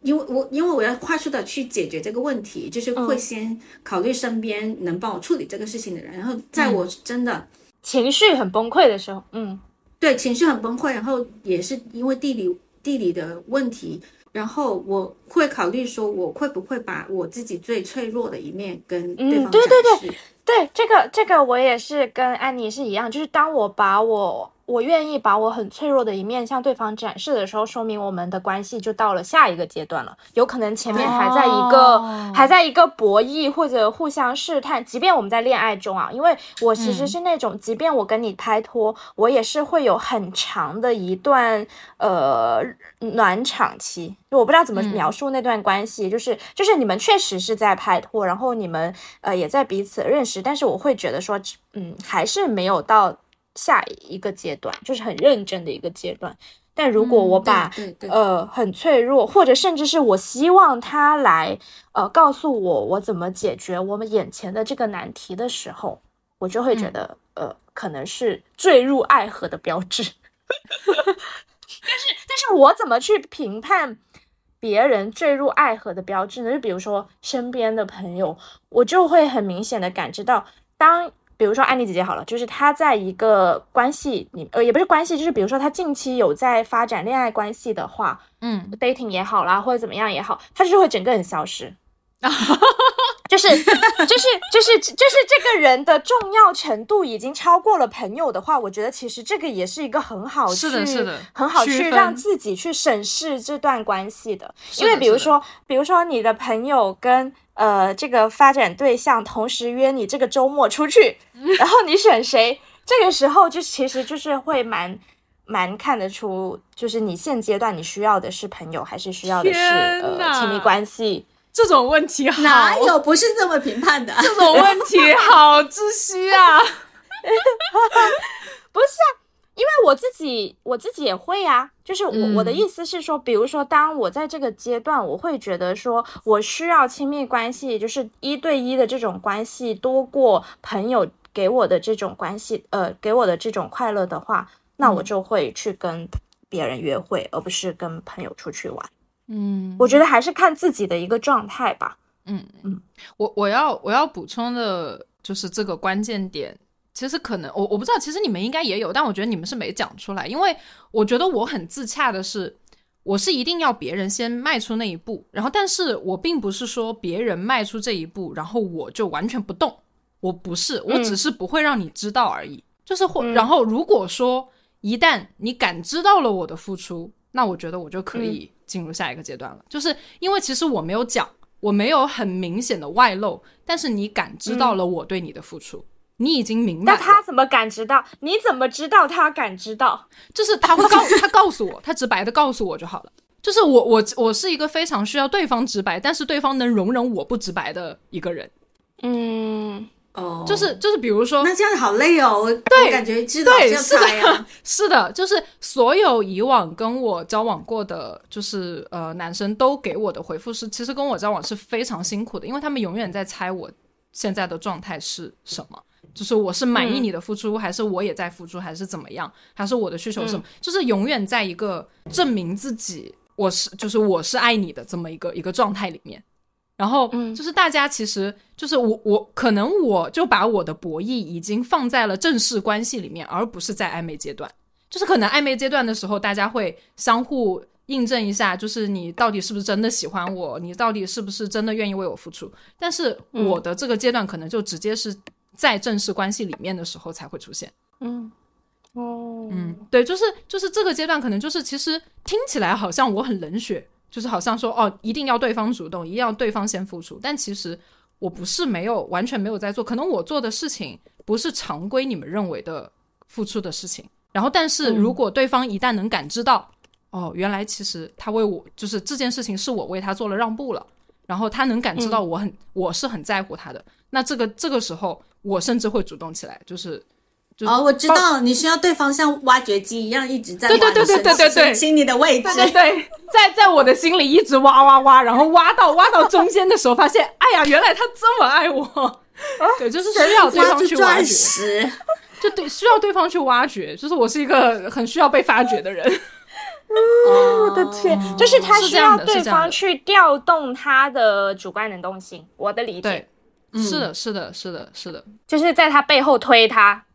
因为我因为我要快速的去解决这个问题，就是会嗯先考虑身边能帮我处理这个事情的人，然后在我真的、情绪很崩溃的时候，嗯对情绪很崩溃，然后也是因为地理地理的问题，然后我会考虑说，我会不会把我自己最脆弱的一面跟对方嗯对对展示？对，这个这个我也是跟安妮是一样，就是当我把我我愿意把我很脆弱的一面向对方展示的时候，说明我们的关系就到了下一个阶段了。有可能前面还在一个、哦。还在一个博弈或者互相试探，即便我们在恋爱中啊，因为我其实是那种，即便我跟你拍拖，我也是会有很长的一段呃暖场期，就我不知道怎么嗯。描述那段关系，就是就是你们确实是在拍拖，然后你们呃也在彼此认识，但是我会觉得说，嗯，还是没有到下一个阶段，就是很认真的一个阶段。但如果嗯我把、呃很脆弱，或者甚至是我希望他来呃告诉我我怎么解决我们眼前的这个难题的时候，我就会觉得、呃可能是坠入爱河的标志。但是但是我怎么去评判别人坠入爱河的标志呢？就比如说身边的朋友，我就会很明显的感知到，当比如说安妮姐姐好了，就是她在一个关系里，呃，也不是关系，就是比如说她近期有在发展恋爱关系的话嗯，dating 也好啦，或者怎么样也好，她就是会整个人消失。就是就是就是就是这个人的重要程度已经超过了朋友的话，我觉得其实这个也是一个很好去是的是的很好去让自己去审视这段关系的。因为比如说，比如说你的朋友跟呃这个发展对象同时约你这个周末出去，然后你选谁？这个时候就其实就是会蛮蛮看得出，就是你现阶段你需要的是朋友，还是需要的是呃亲密关系？这种问题好，哪有不是这么评判的？这种问题好窒息啊！不是啊，因为我自己我自己也会呀、就是我、嗯我的意思是说，比如说，当我在这个阶段，我会觉得说我需要亲密关系，就是一对一的这种关系多过朋友给我的这种关系，呃，给我的这种快乐的话，那我就会去跟别人约会，而不是跟朋友出去玩。嗯，我觉得还是看自己的一个状态吧。嗯嗯，我我要我要补充的就是这个关键点，其实可能我我不知道，其实你们应该也有，但我觉得你们是没讲出来，因为我觉得我很自洽的是，我是一定要别人先迈出那一步，然后但是我并不是说别人迈出这一步，然后我就完全不动，我不是，我只是不会让你知道而已，就是或然后如果说一旦你感知到了我的付出，那我觉得我就可以进入下一个阶段了，就是因为其实我没有讲。我没有很明显的外露，但是你感知到了我对你的付出，你已经明白那。他怎么感知到？你怎么知道他感知到？就是他会告 他告诉我，他直白的告诉我就好了。就是我我我是一个非常需要对方直白，但是对方能容忍我不直白的一个人。嗯，哦，就是就是比如说，那这样好累哦，我对我感觉知道要对是的，是的，就是所有以往跟我交往过的，就是呃男生都给我的回复是，其实跟我交往是非常辛苦的，因为他们永远在猜我现在的状态是什么。就是我是满意你的付出，还是我也在付出，还是怎么样，还是我的需求什么？就是永远在一个证明自己我是就是我是爱你的这么一个一个状态里面。然后，就是大家其实就是我我可能我就把我的博弈已经放在了正式关系里面，而不是在暧昧阶段。就是可能暧昧阶段的时候，大家会相互印证一下，就是你到底是不是真的喜欢我，你到底是不是真的愿意为我付出。但是我的这个阶段可能就直接是在正式关系里面的时候才会出现。嗯，哦，嗯，对，就是就是这个阶段，可能就是其实听起来好像我很冷血，就是好像说哦，一定要对方主动，一定要对方先付出，但其实我不是没有完全没有在做，可能我做的事情不是常规你们认为的付出的事情。然后，但是如果对方一旦能感知到，哦，原来其实他为我就是这件事情是我为他做了让步了，然后他能感知到我很、我是很在乎他的，那这个这个时候我甚至会主动起来，就是。就是哦，我知道，你需要对方像挖掘机一样一直在对对对对挖你身对对对心里的位置。对对对，在在我的心里一直挖挖挖，然后挖到挖到中间的时候，发现，哎呀，原来他这么爱我。对，就是需要对方去挖钻掘，石，就对需要对方去挖掘，就是我是一个很需要被发掘的人。我的天，就是他需要对方去调动他的主观能动性。我的理解对，是的，是的，是的，是的，就是在他背后推他，对，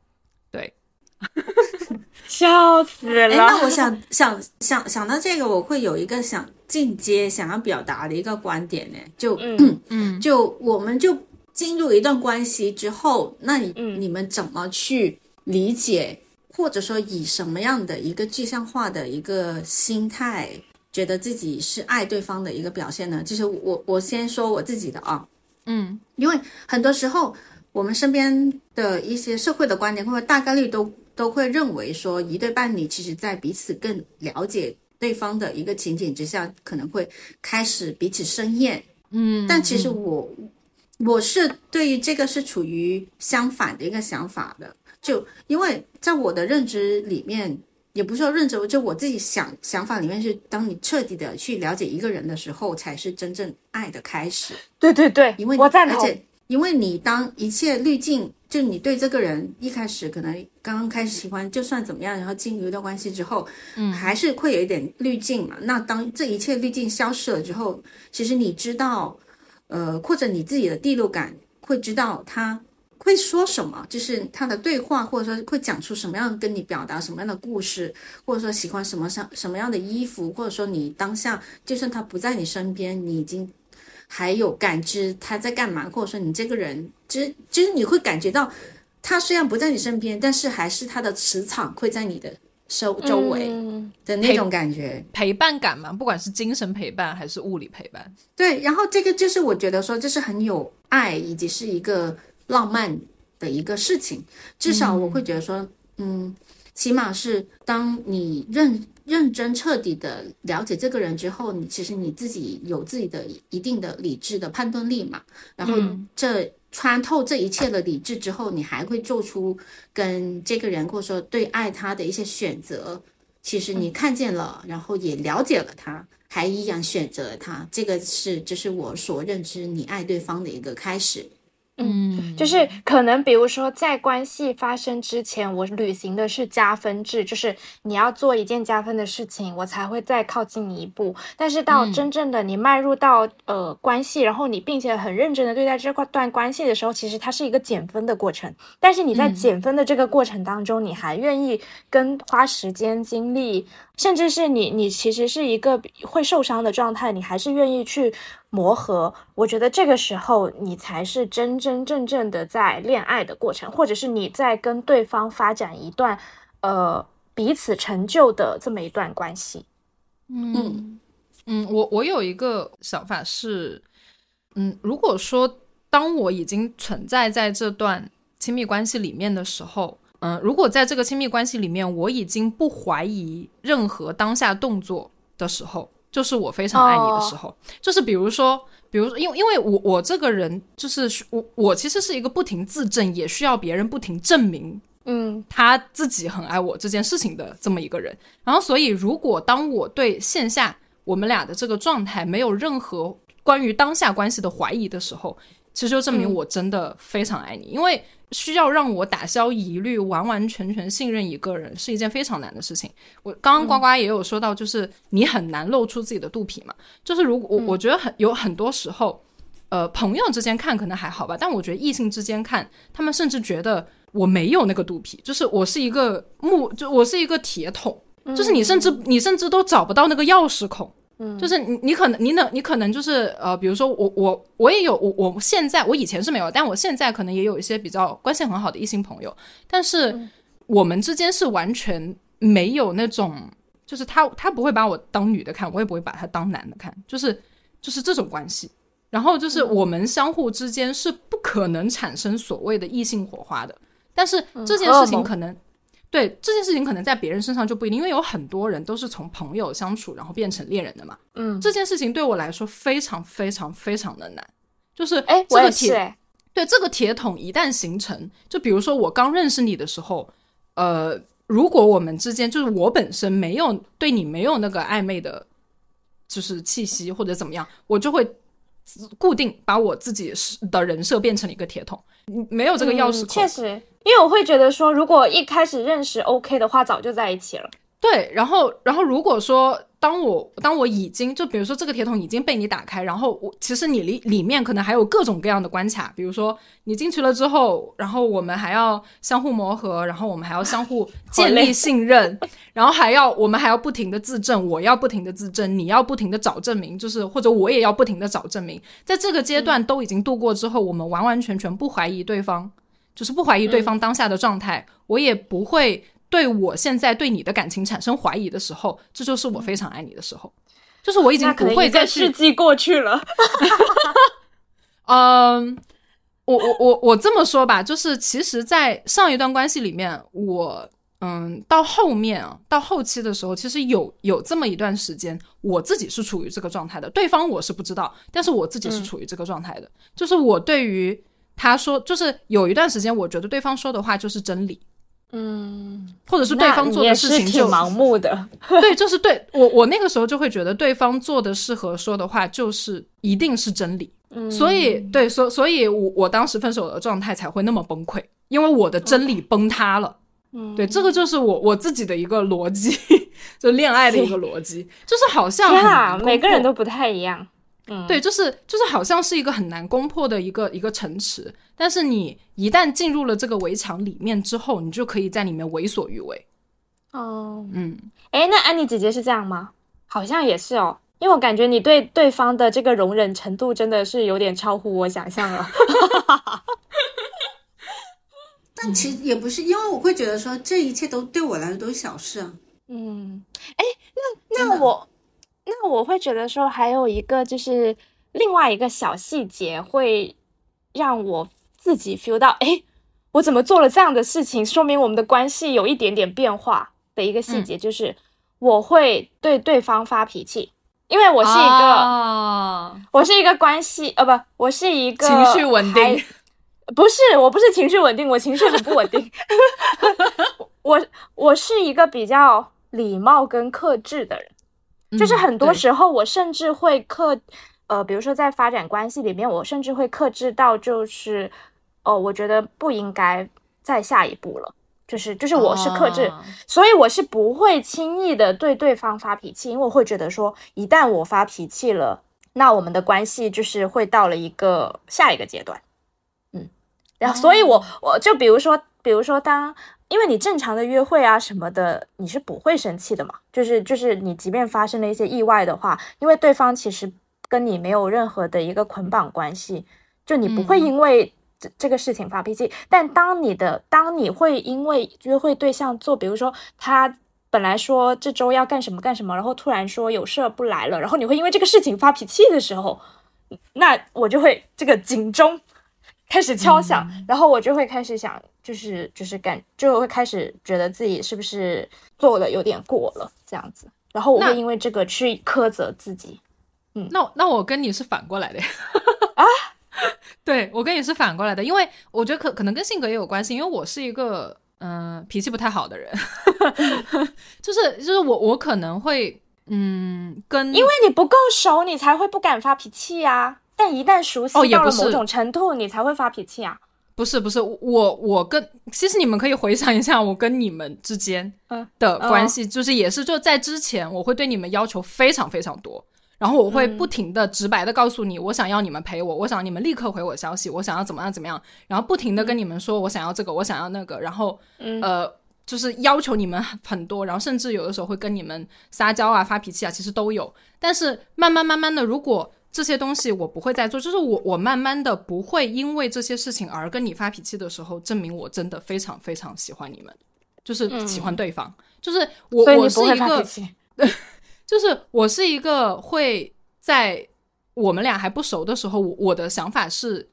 笑死哎，了。那我想想想想到这个，我会有一个想进阶想要表达的一个观点呢，就嗯 嗯就我们就进入一段关系之后，那你、嗯你们怎么去理解，或者说以什么样的一个具象化的一个心态，觉得自己是爱对方的一个表现呢？就是我我先说我自己的啊，嗯因为很多时候我们身边的一些社会的观点，或者大概率都都会认为说，一对伴侣其实在彼此更了解对方的一个情景之下，可能会开始彼此生厌。嗯，但其实我我是对于这个是处于相反的一个想法的，就因为在我的认知里面。也不是说认知，就我自己想想法里面是，当你彻底的去了解一个人的时候，才是真正爱的开始。对对对，因为我赞同。而且因为你当一切滤镜，就你对这个人一开始可能刚刚开始喜欢，就算怎么样，然后进入一段关系之后，嗯，还是会有一点滤镜嘛。那当这一切滤镜消失了之后，其实你知道，呃，或者你自己的第六感会知道他。会说什么？就是他的对话，或者说会讲出什么样跟你表达什么样的故事，或者说喜欢什么什什么样的衣服，或者说你当下就算他不在你身边，你已经还有感知他在干嘛，或者说你这个人，其实其实你会感觉到，他虽然不在你身边，但是还是他的磁场会在你的周周围嗯的那种感觉。陪伴感嘛，不管是精神陪伴还是物理陪伴，对，然后这个就是我觉得说这是很有爱，以及是一个浪漫的一个事情。至少我会觉得说，嗯，起码是当你认认真彻底的了解这个人之后，你其实你自己有自己的一定的理智的判断力嘛。然后这穿透这一切的理智之后，你还会做出跟这个人或者说对爱他的一些选择。其实你看见了，然后也了解了他，还依然选择了他，这个是就是我所认知你爱对方的一个开始。嗯，就是可能，比如说，在关系发生之前，我履行的是加分制，就是你要做一件加分的事情，我才会再靠近你一步。但是到真正的你迈入到呃关系，然后你并且很认真的对待这块段关系的时候，其实它是一个减分的过程。但是你在减分的这个过程当中，你还愿意跟花时间精力，甚至是你你其实是一个会受伤的状态，你还是愿意去。磨合，我觉得这个时候你才是真真正正的在恋爱的过程，或者是你在跟对方发展一段，呃，彼此成就的这么一段关系。嗯嗯，我我有一个想法是，嗯，如果说当我已经存在在这段亲密关系里面的时候，嗯，如果在这个亲密关系里面我已经不怀疑任何当下动作的时候。就是我非常爱你的时候，就是比如说，比如说，因为因为我我这个人就是我我其实是一个不停自证，也需要别人不停证明，嗯，他自己很爱我这件事情的这么一个人。然后，所以如果当我对线下我们俩的这个状态没有任何关于当下关系的怀疑的时候，其实就证明我真的非常爱你，因为。需要让我打消疑虑，完完全全信任一个人是一件非常难的事情。我刚刚呱呱也有说到，就是你很难露出自己的肚皮嘛。就是如果我我觉得很有很多时候，呃，朋友之间看可能还好吧，但我觉得异性之间看，他们甚至觉得我没有那个肚皮，就是我是一个木，就我是一个铁桶，就是你甚至你甚至都找不到那个钥匙孔。嗯，就是你，你可能，你能，你可能就是呃，比如说我，我，我也有，我，我现在，我以前是没有，但我现在可能也有一些比较关系很好的异性朋友，但是我们之间是完全没有那种，就是他，他不会把我当女的看，我也不会把他当男的看，就是就是这种关系，然后就是我们相互之间是不可能产生所谓的异性火花的，但是这件事情可能。对这件事情，可能在别人身上就不一定，因为有很多人都是从朋友相处，然后变成恋人的嘛。嗯，这件事情对我来说非常非常非常的难，就是哎，这个铁，对这个铁桶一旦形成，就比如说我刚认识你的时候，呃，如果我们之间就是我本身没有对你没有那个暧昧的，就是气息或者怎么样，我就会固定把我自己的人设变成了一个铁桶，没有这个钥匙孔，确实。因为我会觉得说，如果一开始认识 OK 的话，早就在一起了。对，然后，然后如果说当我当我已经就比如说这个铁桶已经被你打开，然后我其实你里里面可能还有各种各样的关卡，比如说你进去了之后，然后我们还要相互磨合，然后我们还要相互 建立信任，然后还要我们还要不停的自证，我要不停的自证，你要不停的找证明，就是或者我也要不停的找证明，在这个阶段都已经度过之后，我们完完全全不怀疑对方。就是不怀疑对方当下的状态，我也不会对我现在对你的感情产生怀疑的时候，这就是我非常爱你的时候。就是我已经不会再世纪过去了。嗯，我我我我这么说吧，就是其实，在上一段关系里面，我嗯到后面啊，到后期的时候，其实有有这么一段时间，我自己是处于这个状态的，对方我是不知道，但是我自己是处于这个状态的，就是我对于。他说，就是有一段时间，我觉得对方说的话就是真理，嗯，或者是对方做的事情就盲目的，对，就是对我，我那个时候就会觉得对方做的事和说的话就是一定是真理，嗯，所以对，所所以，我我当时分手的状态才会那么崩溃，因为我的真理崩塌了，嗯，对，这个就是我我自己的一个逻辑，就恋爱的一个逻辑，就是好像啊，每个人都不太一样。对，就是就是好像是一个很难攻破的一个一个城池，但是你一旦进入了这个围墙里面之后，你就可以在里面为所欲为。哦，嗯，哎，那安妮姐姐是这样吗？好像也是哦，因为我感觉你对对方的这个容忍程度真的是有点超乎我想象了。但其实也不是，因为我会觉得说这一切都对我来说都是小事啊。嗯，哎，那那我。那我会觉得说，还有一个就是另外一个小细节，会让我自己 feel 到，哎，我怎么做了这样的事情，说明我们的关系有一点点变化的一个细节，就是我会对对方发脾气，因为我是一个，我是一个关系，呃，不，我是一个情绪稳定，不是，我不是情绪稳定，我情绪很不稳定。我我是一个比较礼貌跟克制的人，就是很多时候我甚至会克，呃，比如说在发展关系里面，我甚至会克制到就是，哦，我觉得不应该再下一步了，就是就是我是克制，所以我是不会轻易的对对方发脾气，因为我会觉得说，一旦我发脾气了，那我们的关系就是会到了一个下一个阶段。嗯然后，所以我我就比如说，比如说，当因为你正常的约会啊什么的，你是不会生气的嘛？就是就是你即便发生了一些意外的话，因为对方其实跟你没有任何的一个捆绑关系，就你不会因为这这个事情发脾气。但当你的当你会因为约会对象做，比如说他本来说这周要干什么干什么，然后突然说有事不来了，然后你会因为这个事情发脾气的时候，那我就会这个警钟。开始敲响，然后我就会开始想，就是就是感，就会开始觉得自己是不是做的有点过了这样子，然后我会因为这个去苛责自己。嗯，那那我跟你是反过来的啊？对，我跟你是反过来的，因为我觉得可可能跟性格也有关系，因为我是一个嗯脾气不太好的人，就是就是我我可能会嗯跟，因为你不够熟，你才会不敢发脾气呀。但一旦熟悉到了某种程度，你才会发脾气啊？不是不是，我我跟其实你们可以回想一下，我跟你们之间的关系，就是也是就在之前，我会对你们要求非常非常多，然后我会不停的直白的告诉你，我想要你们陪我，我想你们立刻回我消息，我想要怎么样怎么样，然后不停的跟你们说我想要这个，我想要那个，然后呃就是要求你们很多，然后甚至有的时候会跟你们撒娇啊发脾气啊，其实都有，但是慢慢慢慢的，如果这些东西我不会再做，就是我我慢慢的不会因为这些事情而跟你发脾气的时候，证明我真的非常非常喜欢你们，就是喜欢对方，就是我我是一个，对，就是我是一个会在我们俩还不熟的时候，我的想法是，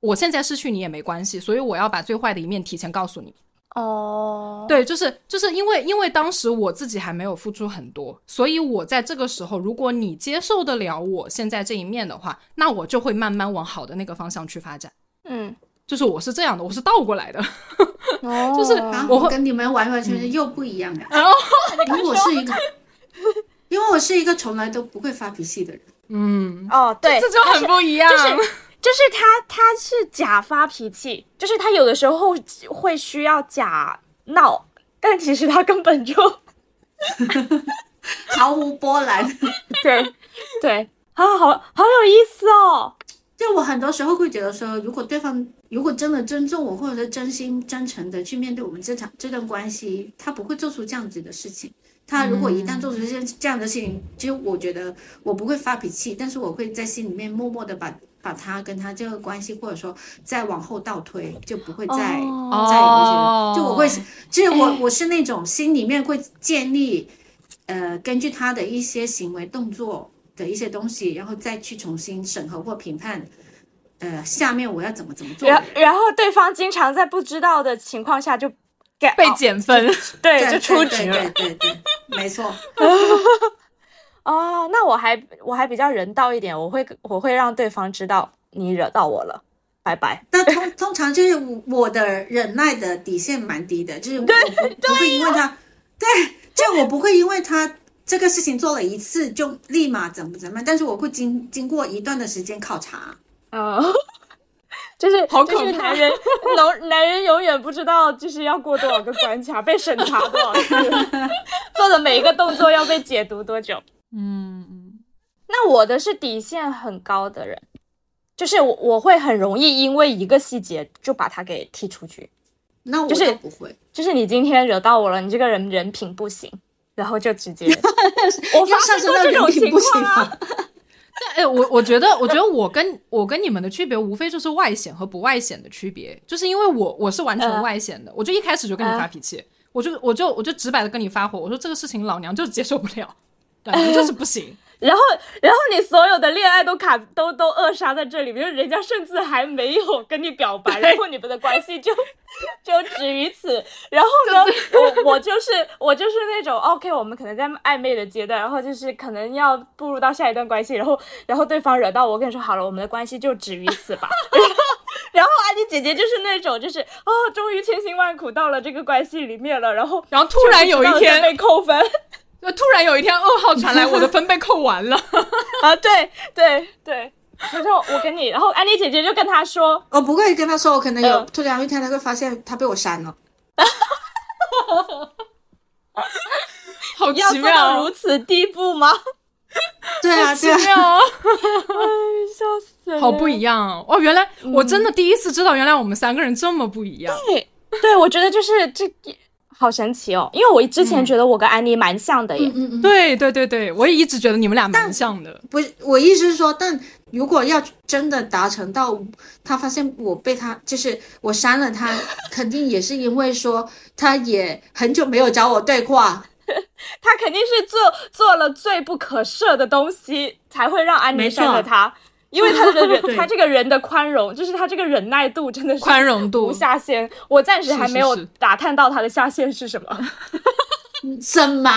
我现在失去你也没关系，所以我要把最坏的一面提前告诉你。哦，对，就是就是因为因为当时我自己还没有付出很多，所以我在这个时候，如果你接受得了我现在这一面的话，那我就会慢慢往好的那个方向去发展。嗯，就是我是这样的，我是倒过来的，就是我跟你们完完全全又不一样呀。因为我是一个，因为我是一个从来都不会发脾气的人。嗯，哦，对，这就很不一样。就是 他，他是假发脾气，就是他有的时候会需要假闹，但其实他根本就 毫无波澜。对对啊，好好有意思哦。就我很多时候会觉得说，如果对方如果真的尊重我，或者是真心真诚的去面对我们这场这段关系，他不会做出这样子的事情。他如果一旦做出这件这样的事情，其实我觉得我不会发脾气，但是我会在心里面默默的把。把他跟他这个关系，或者说再往后倒推，就不会再再有一些。就我会，就是我我是那种心里面会建立，呃，根据他的一些行为动作的一些东西，然后再去重新审核或评判，呃，下面我要怎么怎么做。然然后对方经常在不知道的情况下就被减分，对，就出局了。对对对，没错。哦，那我还我还比较人道一点，我会我会让对方知道你惹到我了，拜拜。那通通常就是我的忍耐的底线蛮低的，就是我不不会因为他，对，就我不会因为他这个事情做了一次就立马怎么怎么样，但是我会经经过一段的时间考察。嗯，就是好就是男人，男男人永远不知道就是要过多少个关卡，被审查多少次，做的每一个动作要被解读多久。嗯嗯，那我的是底线很高的人，就是我我会很容易因为一个细节就把他给踢出去。那我就是不会，就是你今天惹到我了，你这个人人品不行，然后就直接 我发生过这种情况啊。但哎，我我觉得，我觉得我跟我跟你们的区别，无非就是外显和不外显的区别。就是因为我我是完全外显的，我就一开始就跟你发脾气，我就我就我就直白的跟你发火，我说这个事情老娘就是接受不了。就是不行，然后，然后你所有的恋爱都卡都都扼杀在这里，比如人家甚至还没有跟你表白，然后你们的关系就 就止于此。然后呢，我我就是我就是那种 OK，我们可能在暧昧的阶段，然后就是可能要步入到下一段关系，然后然后对方惹到我，跟你说好了，我们的关系就止于此吧。然后然后安妮姐姐就是那种，就是哦，终于千辛万苦到了这个关系里面了，然后然后突然有一天被扣分，就突然有一天噩耗传来，我的分被扣完了 啊！对对对，然后我跟你，然后安妮姐姐就跟他说，我不会跟他说，我可能有突然有一天他会发现他被我删了。好奇妙，到如此地步吗？对啊，奇妙，哎，笑死了，好不一样哦！原来我真的第一次知道，原来我们三个人这么不一样。对，对我觉得就是这好神奇哦，因为我之前觉得我跟安妮蛮像的耶。嗯嗯，对对对对，我也一直觉得你们俩蛮像的。不是，我意思是说，但如果要真的达成到他发现我被他就是我删了他，肯定也是因为说他也很久没有找我对话。他肯定是做做了最不可赦的东西，才会让安妮删了他。因为他的人，他这个人的宽容，就是他这个忍耐度真的是宽容度无下限。我暂时还没有打探到他的下限是什么。什么？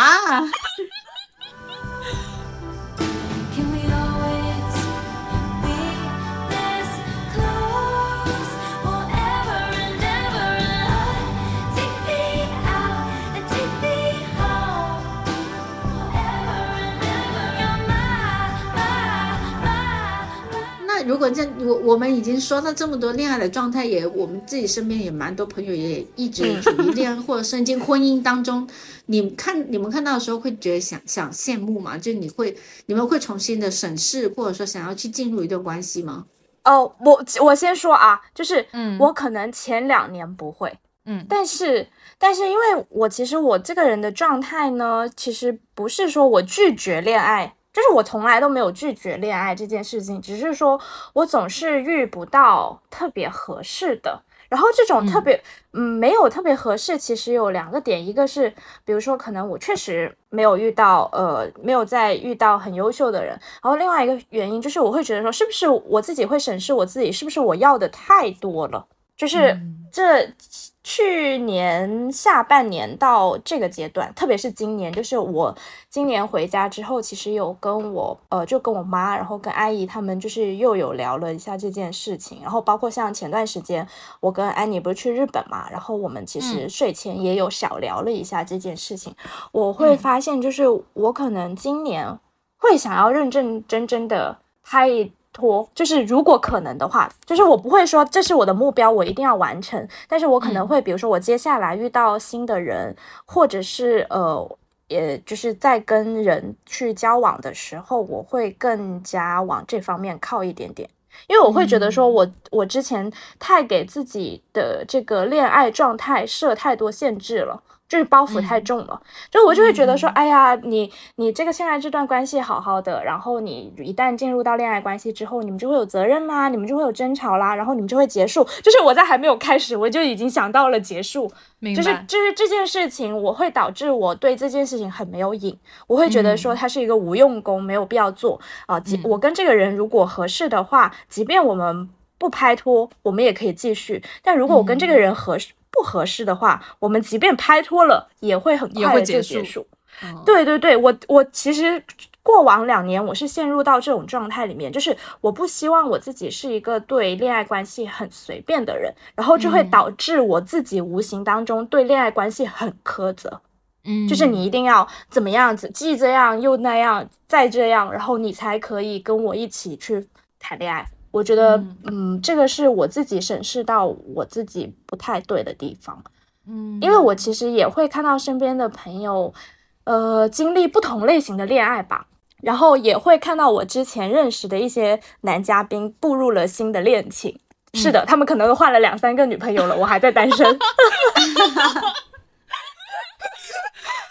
如果这我我们已经说到这么多恋爱的状态，也我们自己身边也蛮多朋友也一直处于恋爱或者甚至婚姻当中。你看你们看到的时候会觉得想想羡慕吗？就你会你们会重新的审视，或者说想要去进入一段关系吗？哦，我我先说啊，就是嗯，我可能前两年不会，嗯，但是但是因为我其实我这个人的状态呢，其实不是说我拒绝恋爱。就是我从来都没有拒绝恋爱这件事情，只是说我总是遇不到特别合适的。然后这种特别嗯没有特别合适，其实有两个点，一个是比如说可能我确实没有遇到呃没有再遇到很优秀的人，然后另外一个原因就是我会觉得说是不是我自己会审视我自己是不是我要的太多了，就是这。去年下半年到这个阶段，特别是今年，就是我今年回家之后，其实有跟我呃，就跟我妈，然后跟阿姨他们，就是又有聊了一下这件事情。然后包括像前段时间，我跟安妮不是去日本嘛，然后我们其实睡前也有小聊了一下这件事情。我会发现，就是我可能今年会想要认认真真的拍。拖就是如果可能的话，就是我不会说这是我的目标，我一定要完成。但是我可能会，比如说我接下来遇到新的人，或者是呃，也就是在跟人去交往的时候，我会更加往这方面靠一点点，因为我会觉得说我我之前太给自己的这个恋爱状态设太多限制了。就是包袱太重了，就我就会觉得说，哎呀，你你这个现在这段关系好好的，然后你一旦进入到恋爱关系之后，你们就会有责任啦，你们就会有争吵啦，然后你们就会结束。就是我在还没有开始，我就已经想到了结束。就是就是这件事情，我会导致我对这件事情很没有瘾，我会觉得说它是一个无用功，没有必要做啊。即我跟这个人如果合适的话，即便我们不拍拖，我们也可以继续。但如果我跟这个人合适。不合适的话，我们即便拍拖了，也会很快的就结束。对对对，我我其实过往两年我是陷入到这种状态里面，就是我不希望我自己是一个对恋爱关系很随便的人，然后就会导致我自己无形当中对恋爱关系很苛责。嗯，就是你一定要怎么样子，既这样又那样，再这样，然后你才可以跟我一起去谈恋爱。我觉得，嗯，这个是我自己审视到我自己不太对的地方，嗯，因为我其实也会看到身边的朋友，呃，经历不同类型的恋爱吧，然后也会看到我之前认识的一些男嘉宾步入了新的恋情，是的，他们可能都换了两三个女朋友了，我还在单身，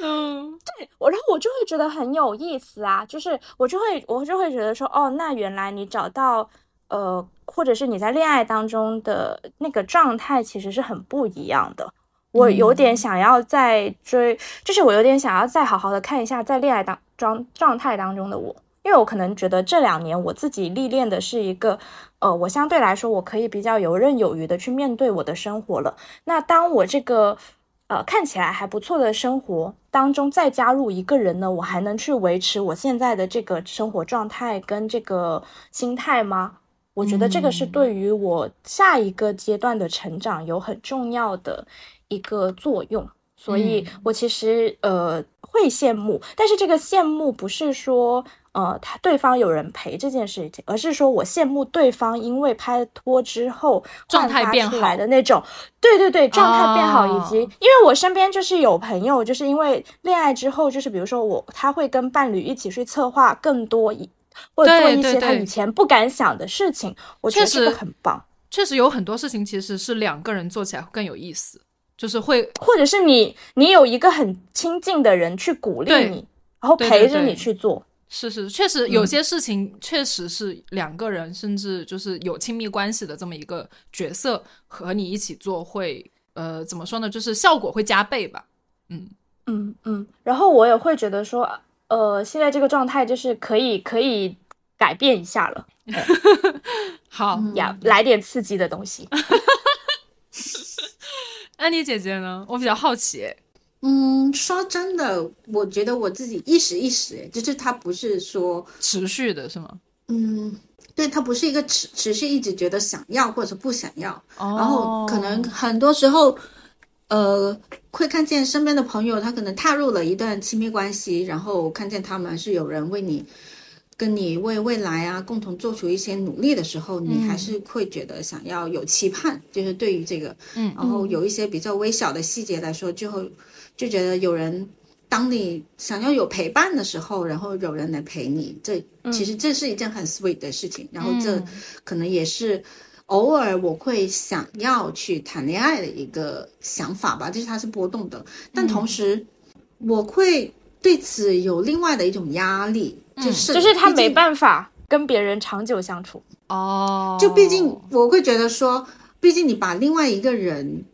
嗯，对我，然后我就会觉得很有意思啊，就是我就会我就会觉得说，哦，那原来你找到。呃，或者是你在恋爱当中的那个状态，其实是很不一样的。我有点想要再追，就是我有点想要再好好的看一下在恋爱当状状态当中的我，因为我可能觉得这两年我自己历练的是一个，呃，我相对来说我可以比较游刃有余的去面对我的生活了。那当我这个呃看起来还不错的生活当中再加入一个人呢，我还能去维持我现在的这个生活状态跟这个心态吗？我觉得这个是对于我下一个阶段的成长有很重要的一个作用。所以我其实呃会羡慕，但是这个羡慕不是说呃他对方有人陪这件事情，而是说我羡慕对方因为拍拖之后状态变好的那种，对对对，状态变好，以及因为我身边就是有朋友，就是因为恋爱之后，就是比如说我他会跟伴侣一起去策划更多一或者做一些他以前不敢想的事情，我觉得这个很棒。确实有很多事情其实是两个人做起来更有意思。就是会，或者是你，你有一个很亲近的人去鼓励你，然后陪着你去做。是是，确实有些事情确实是两个人，甚至就是有亲密关系的这么一个角色和你一起做，会呃怎么说呢？就是效果会加倍吧。嗯嗯嗯。然后我也会觉得说，呃，现在这个状态就是可以可以改变一下了。好呀，来点刺激的东西。安妮姐姐呢？我比较好奇。嗯，说真的，我觉得我自己一时一时，就是它不是说持续的，是吗？嗯，对，它不是一个持持续一直觉得想要或者不想要，然后可能很多时候，呃，会看见身边的朋友，他可能踏入了一段亲密关系，然后看见他们是有人为你。跟你为未来啊共同做出一些努力的时候，你还是会觉得想要有期盼，就是对于这个，嗯，然后有一些比较微小的细节来说，就会就觉得有人当你想要有陪伴的时候，然后有人来陪你，这其实这是一件很 sweet 的事情。然后这可能也是偶尔我会想要去谈恋爱的一个想法吧，就是它是波动的，但同时我会对此有另外的一种压力。就是就是他没办法跟别人长久相处。哦，就毕竟我会觉得说，毕竟你把另外一个人，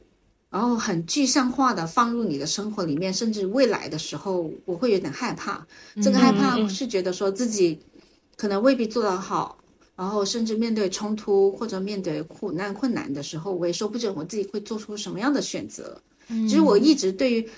然后很具象化的放入你的生活里面，甚至未来的时候，我会有点害怕。这个害怕是觉得说自己可能未必做得好，然后甚至面对冲突或者面对苦难困难的时候，我也说不准我自己会做出什么样的选择。其实我一直对于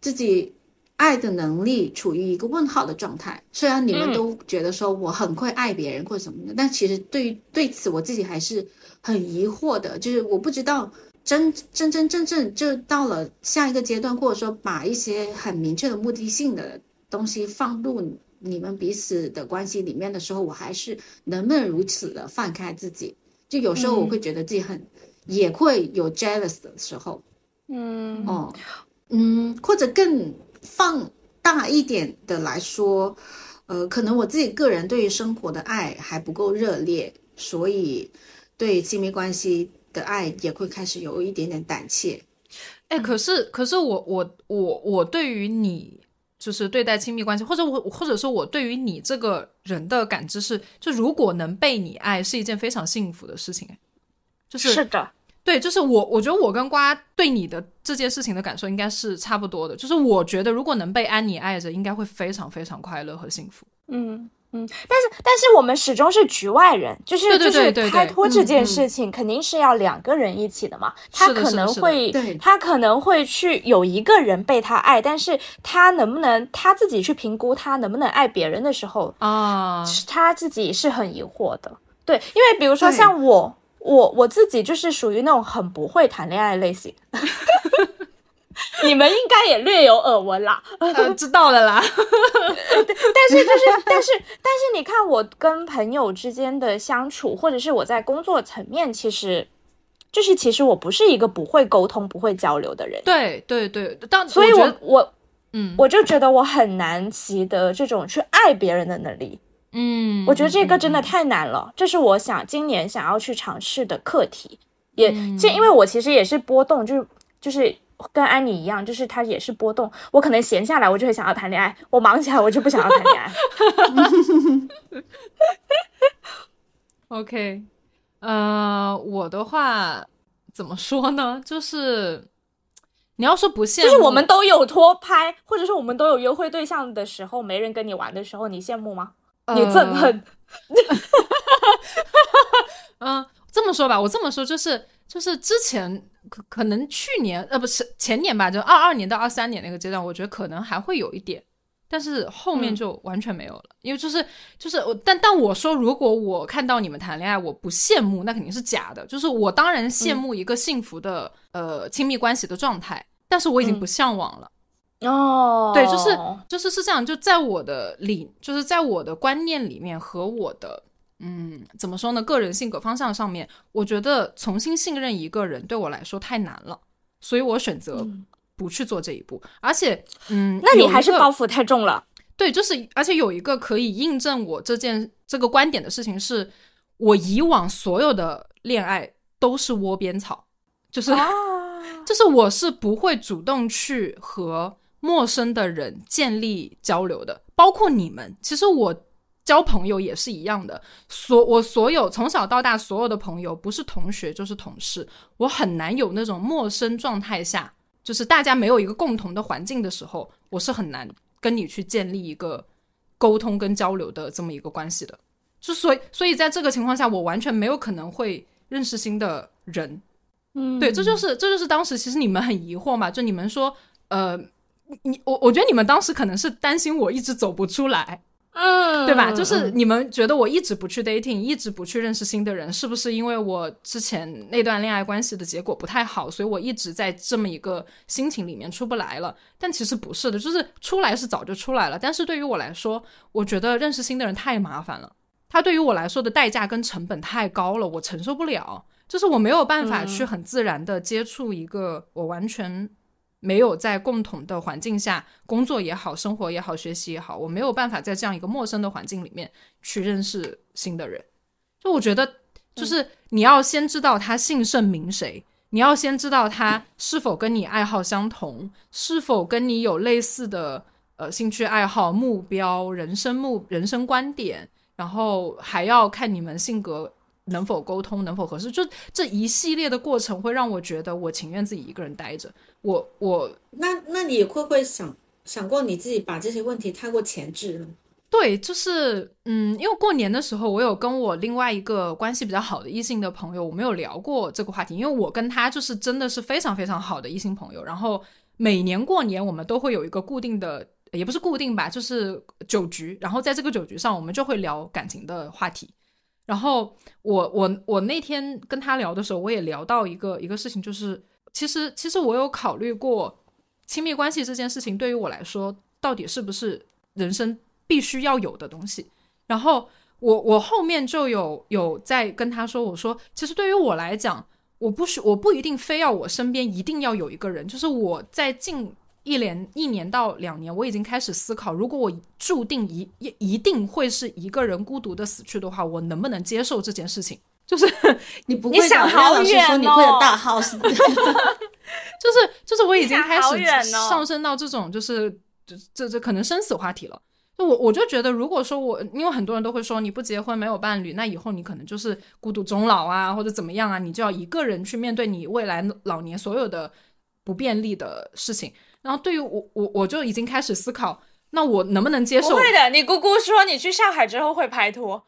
自己。爱的能力处于一个问号的状态。虽然你们都觉得说我很会爱别人或者什么的，但其实对于对此我自己还是很疑惑的。就是我不知道真真真正正就到了下一个阶段，或者说把一些很明确的目的性的东西放入你们彼此的关系里面的时候，我还是能不能如此的放开自己？就有时候我会觉得自己很也会有 jealous 的时候。嗯哦嗯，或者更。放大一点的来说，呃，可能我自己个人对于生活的爱还不够热烈，所以对亲密关系的爱也会开始有一点点胆怯。哎，可是，可是我我我我对于你就是对待亲密关系，或者我或者说我对于你这个人的感知是，就如果能被你爱，是一件非常幸福的事情。就是是的。对，就是我，我觉得我跟瓜对你的这件事情的感受应该是差不多的。就是我觉得，如果能被安妮爱着，应该会非常非常快乐和幸福。嗯嗯，但是但是我们始终是局外人，就是就是拍拖这件事情肯定是要两个人一起的嘛。他可能会，他可能会去有一个人被他爱，但是他能不能他自己去评估他能不能爱别人的时候啊，他自己是很疑惑的。对，因为比如说像我。我我自己就是属于那种很不会谈恋爱类型，你们应该也略有耳闻啦，知道了啦。对，但是就是但是但是你看我跟朋友之间的相处，或者是我在工作层面，其实就是其实我不是一个不会沟通、不会交流的人。对对对，但所以我我嗯，我就觉得我很难习得这种去爱别人的能力。嗯，我觉得这个真的太难了，这是我想今年想要去尝试的课题。也，这因为我其实也是波动，就是就是跟安妮一样，就是他也是波动。我可能闲下来，我就会想要谈恋爱；我忙起来，我就不想要谈恋爱。OK，呃，我的话怎么说呢？就是你要说不羡慕，就是我们都有拖拍，或者说我们都有约会对象的时候，没人跟你玩的时候，你羡慕吗？你憎恨，嗯，这么说吧，我这么说就是就是之前可可能去年呃不是前年吧，就二二年到二三年那个阶段，我觉得可能还会有一点，但是后面就完全没有了，因为就是就是我，但但我说，如果我看到你们谈恋爱，我不羡慕，那肯定是假的。就是我当然羡慕一个幸福的呃亲密关系的状态，但是我已经不向往了。哦，对，就是就是是这样，就在我的理，就是在我的观念里面和我的嗯怎么说呢，个人性格方向上面，我觉得重新信任一个人对我来说太难了，所以我选择。不去做这一步，而且，嗯，那你还是包袱太重了。对，就是，而且有一个可以印证我这件这个观点的事情是，我以往所有的恋爱都是窝边草，就是，就是我是不会主动去和陌生的人建立交流的，包括你们。其实我交朋友也是一样的，所我所有从小到大所有的朋友，不是同学就是同事，我很难有那种陌生状态下。就是大家没有一个共同的环境的时候，我是很难跟你去建立一个沟通跟交流的这么一个关系的。就所以，所以在这个情况下，我完全没有可能会认识新的人。嗯，对，这就是这就是当时其实你们很疑惑嘛，就你们说，呃，你我我觉得你们当时可能是担心我一直走不出来。嗯，对吧？就是你们觉得我一直不去 dating，一直不去认识新的人，是不是因为我之前那段恋爱关系的结果不太好，所以我一直在这么一个心情里面出不来了？但其实不是的，就是出来是早就出来了。但是对于我来说，我觉得认识新的人太麻烦了，他对于我来说的代价跟成本太高了，我承受不了。就是我没有办法去很自然的接触一个我完全。没有在共同的环境下工作也好，生活也好，学习也好，我没有办法在这样一个陌生的环境里面去认识新的人。就我觉得，就是你要先知道他姓甚名谁，你要先知道他是否跟你爱好相同，是否跟你有类似的呃兴趣爱好、目标、人生目、人生观点，然后还要看你们性格。能否沟通，能否合适？就这一系列的过程，会让我觉得我情愿自己一个人待着。我我那那你会不会想想过你自己把这些问题太过前置了？对，就是嗯，因为过年的时候，我有跟我另外一个关系比较好的异性的朋友，我们有聊过这个话题。因为我跟他就是真的是非常非常好的异性朋友，然后每年过年我们都会有一个固定的，也不是固定吧，就是酒局。然后在这个酒局上，我们就会聊感情的话题。然后我我我那天跟他聊的时候，我也聊到一个一个事情，就是其实其实我有考虑过亲密关系这件事情对于我来说到底是不是人生必须要有的东西。然后我我后面就有有在跟他说，我说其实对于我来讲，我不需我不一定非要我身边一定要有一个人，就是我在近。一年一年到两年，我已经开始思考，如果我注定一一一定会是一个人孤独的死去的话，我能不能接受这件事情？就是 你不会想好远哦，你会有大 house，就是就是我已经开始上升到这种就是这这这可能生死话题了。就我我就觉得，如果说我因为很多人都会说你不结婚没有伴侣，那以后你可能就是孤独终老啊，或者怎么样啊，你就要一个人去面对你未来老年所有的不便利的事情。然后对于我，我我就已经开始思考，那我能不能接受？不会的，你姑姑说你去上海之后会拍拖，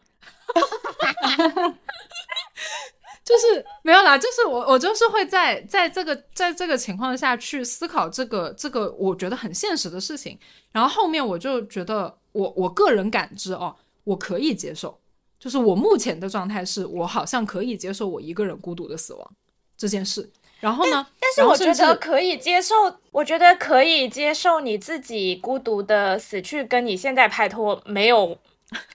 就是没有啦，就是我我就是会在在这个在这个情况下去思考这个这个我觉得很现实的事情。然后后面我就觉得，我我个人感知哦，我可以接受，就是我目前的状态是我好像可以接受我一个人孤独的死亡这件事。然后呢？但是我觉得可以接受，我觉得可以接受你自己孤独的死去，跟你现在拍拖没有，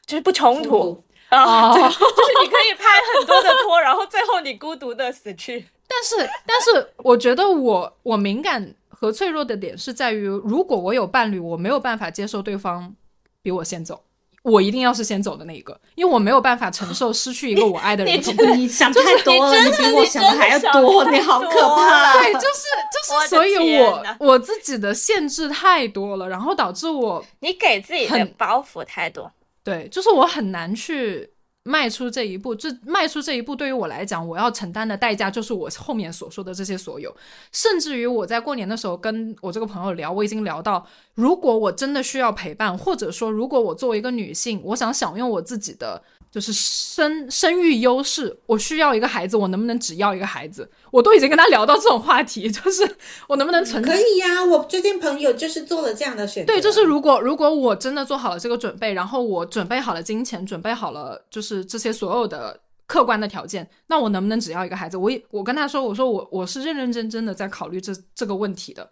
就是不冲突啊。就是你可以拍很多的拖，然后最后你孤独的死去。但是，但是我觉得我我敏感和脆弱的点是在于，如果我有伴侣，我没有办法接受对方比我先走。我一定要是先走的那一个，因为我没有办法承受失去一个我爱的人。你想太多了，你比我想的还要多，你好可怕。对，就是就是，所以我我自己的限制太多了，然后导致我你给自己的包袱太多。对，就是我很难去迈出这一步，这迈出这一步对于我来讲，我要承担的代价就是我后面所说的这些所有，甚至于我在过年的时候跟我这个朋友聊，我已经聊到，如果我真的需要陪伴，或者说如果我作为一个女性，我想享用我自己的。就是生生育优势，我需要一个孩子，我能不能只要一个孩子？我都已经跟他聊到这种话题，就是我能不能存？可以呀，我最近朋友就是做了这样的选择。对，就是如果如果我真的做好了这个准备，然后我准备好了金钱，准备好了就是这些所有的客观的条件，那我能不能只要一个孩子？我我跟他说，我说我我是认认真真的在考虑这这个问题的，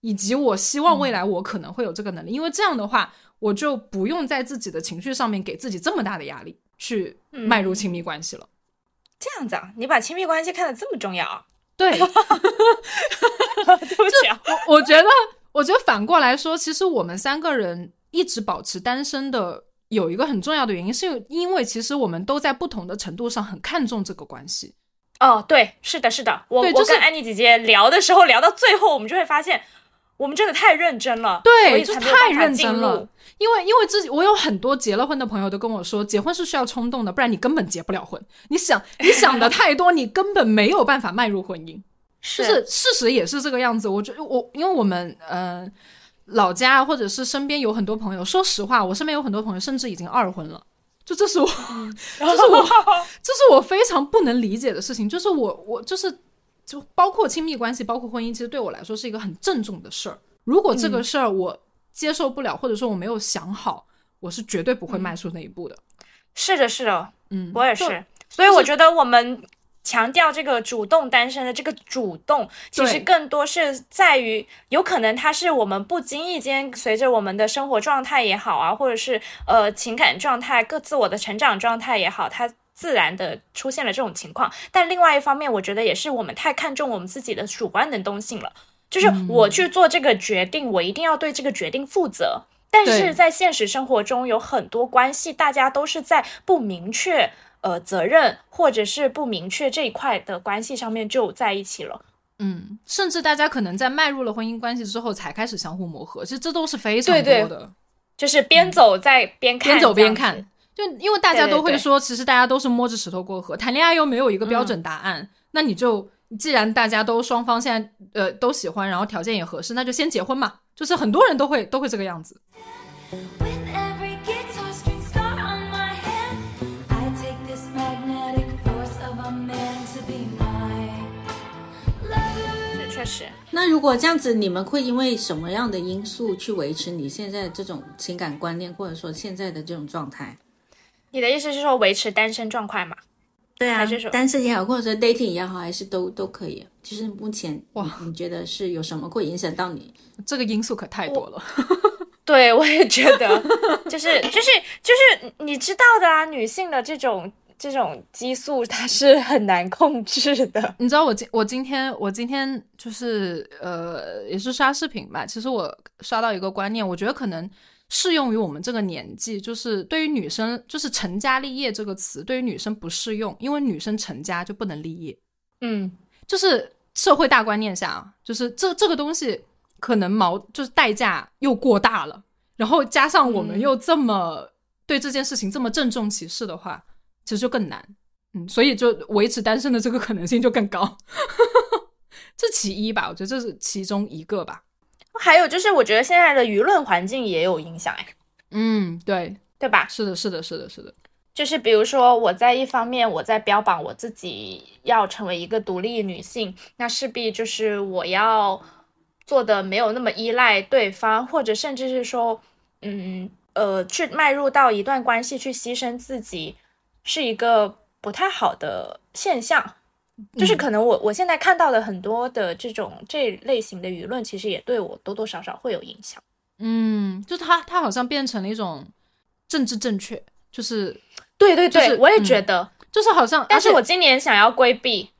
以及我希望未来我可能会有这个能力，因为这样的话，我就不用在自己的情绪上面给自己这么大的压力。去迈入亲密关系了，这样子啊？你把亲密关系看得这么重要啊？对，对不起啊。我我觉得，我觉得反过来说，其实我们三个人一直保持单身的，有一个很重要的原因，是因为其实我们都在不同的程度上很看重这个关系。哦，对，是的，是的。我我跟安妮姐姐聊的时候，聊到最后，我们就会发现。我们真的太认真了，对，就太认真了。因为因为自己，我有很多结了婚的朋友都跟我说，结婚是需要冲动的，不然你根本结不了婚。你想，你想的太多，你根本没有办法迈入婚姻。就是事实也是这个样子。我觉得我，因为我们呃老家或者是身边有很多朋友，说实话，我身边有很多朋友甚至已经二婚了。就这是我，这是我，这是我非常不能理解的事情。就是我，我就是。就包括亲密关系，包括婚姻，其实对我来说是一个很郑重的事儿。如果这个事儿我接受不了，或者说我没有想好，我是绝对不会迈出那一步的。是的，是的，嗯，我也是。所以我觉得我们强调这个主动单身的这个主动，其实更多是在于，有可能它是我们不经意间随着我们的生活状态也好啊，或者是呃情感状态、各自我的成长状态也好，它。自然的出现了这种情况，但另外一方面，我觉得也是我们太看重我们自己的主观能动性了。就是我去做这个决定，我一定要对这个决定负责。但是在现实生活中，有很多关系，大家都是在不明确呃责任或者是不明确这一块的关系上面就在一起了。嗯，甚至大家可能在迈入了婚姻关系之后才开始相互磨合，其实这都是非常多的。就是边走在边看，边走边看。就因为大家都会说，其实大家都是摸着石头过河，谈恋爱又没有一个标准答案，那你就既然大家都双方现在呃都喜欢，然后条件也合适，那就先结婚嘛。就是很多人都会都会这个样子。确实。那如果这样子，你们会因为什么样的因素去维持你现在这种情感观念，或者说现在的这种状态？你的意思是说维持单身状况吗？对啊，单身也好，或者说 dating 也好，还是都都可以。就是目前哇，你觉得是有什么会影响到你？这个因素可太多了。对，我也觉得，就是就是就是你知道的啊，女性的这种这种激素它是很难控制的。你知道我今我今天我今天就是呃也是刷视频吧，其实我刷到一个观念，我觉得可能。适用于我们这个年纪，就是对于女生，就是成家立业这个词对于女生不适用，因为女生成家就不能立业。嗯，就是社会大观念下，就是这这个东西可能矛就是代价又过大了，然后加上我们又这么对这件事情这么郑重其事的话，其实就更难。嗯，所以就维持单身的这个可能性就更高。这其一吧，我觉得这是其中一个吧。还有就是，我觉得现在的舆论环境也有影响，哎，嗯，对，对吧？是的，是的，是的，是的。就是比如说，我在一方面我在标榜我自己要成为一个独立女性，那势必就是我要做的没有那么依赖对方，或者甚至是说，嗯呃，去迈入到一段关系去牺牲自己，是一个不太好的现象。就是可能我我现在看到的很多的这种这类型的舆论，其实也对我多多少少会有影响。嗯，就它它好像变成了一种政治正确，就是对对对，我也觉得，就是好像。但是我今年想要规避，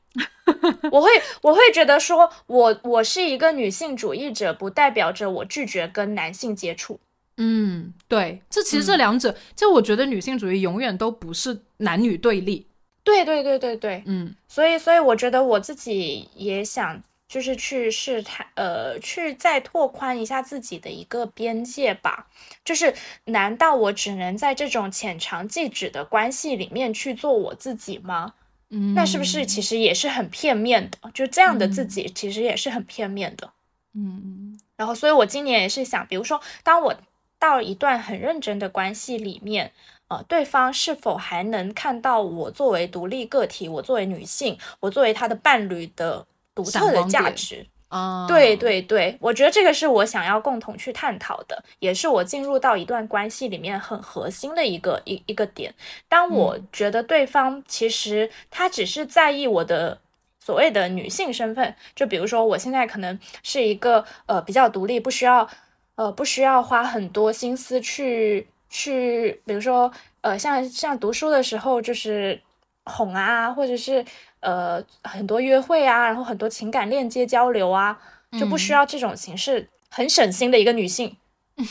我会我会觉得说，我我是一个女性主义者，不代表着我拒绝跟男性接触。嗯，对，这其实这两者，就我觉得女性主义永远都不是男女对立。对对对对对，嗯，所以所以我觉得我自己也想就是去试探，呃，去再拓宽一下自己的一个边界吧。就是难道我只能在这种浅尝即止的关系里面去做我自己吗？嗯，那是不是其实也是很片面的？就这样的自己其实也是很片面的。嗯嗯，然后，所以我今年也是想，比如说，当我到一段很认真的关系里面，呃，对方是否还能看到我作为独立个体，我作为女性，我作为他的伴侣的独特的价值？啊，对对对，我觉得这个是我想要共同去探讨的，也是我进入到一段关系里面很核心的一个一一个点。当我觉得对方其实他只是在意我的所谓的女性身份，就比如说我现在可能是一个呃比较独立，不需要呃不需要花很多心思去去，比如说呃像像读书的时候就是哄啊，或者是。呃，很多约会啊，然后很多情感链接交流啊，就不需要这种形式，很省心的一个女性。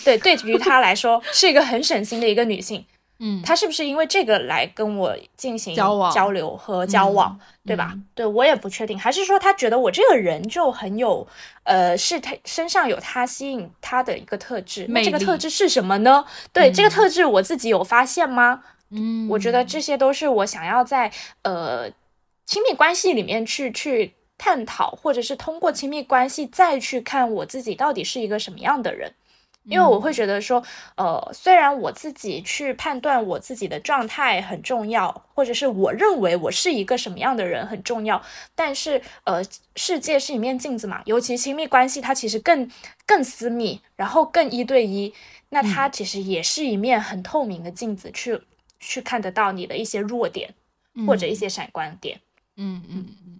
对，对于她来说是一个很省心的一个女性。嗯，他是不是因为这个来跟我进行交往、交流和交往，对吧？对我也不确定，还是说他觉得我这个人就很有，呃，是他身上有他吸引他的一个特质。那这个特质是什么呢？对，这个特质我自己有发现吗？嗯，我觉得这些都是我想要在呃。亲密关系里面去去探讨，或者是通过亲密关系再去看我自己到底是一个什么样的人，因为我会觉得说，呃，虽然我自己去判断我自己的状态很重要，或者是我认为我是一个什么样的人很重要，但是呃，世界是一面镜子嘛，尤其亲密关系它其实更更私密，然后更一对一，那它其实也是一面很透明的镜子，去去看得到你的一些弱点或者一些闪光点。嗯嗯。嗯。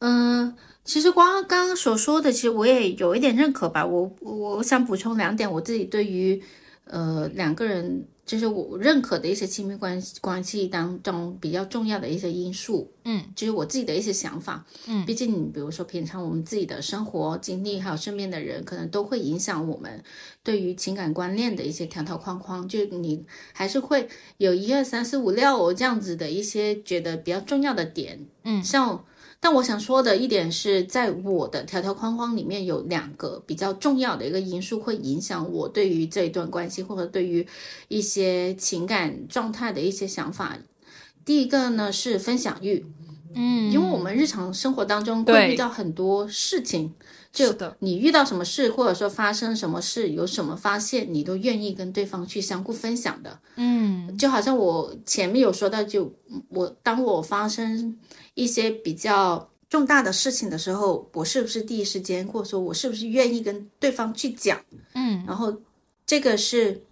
嗯，其实光刚刚所说的，其实我也有一点认可吧。我我想补充两点，我自己对于呃两个人，就是我认可的一些亲密关系关系当中比较重要的一些因素。嗯，就是我自己的一些想法。嗯，毕竟你比如说平常我们自己的生活经历，还有身边的人，可能都会影响我们对于情感观念的一些条条框框。就你还是会有一二三四五六这样子的一些觉得比较重要的点。嗯，像，但我想说的一点是在我的条条框框里面有两个比较重要的一个因素，会影响我对于这一段关系或者对于一些情感状态的一些想法。第一个呢是分享欲，嗯，因为我们日常生活当中会遇到很多事情，就你遇到什么事，或者说发生什么事，有什么发现，你都愿意跟对方去相互分享的。嗯，就好像我前面有说到，就我当我发生。一些比较重大的事情的时候，我是不是第一时间，或者说我是不是愿意跟对方去讲？嗯，然后这个是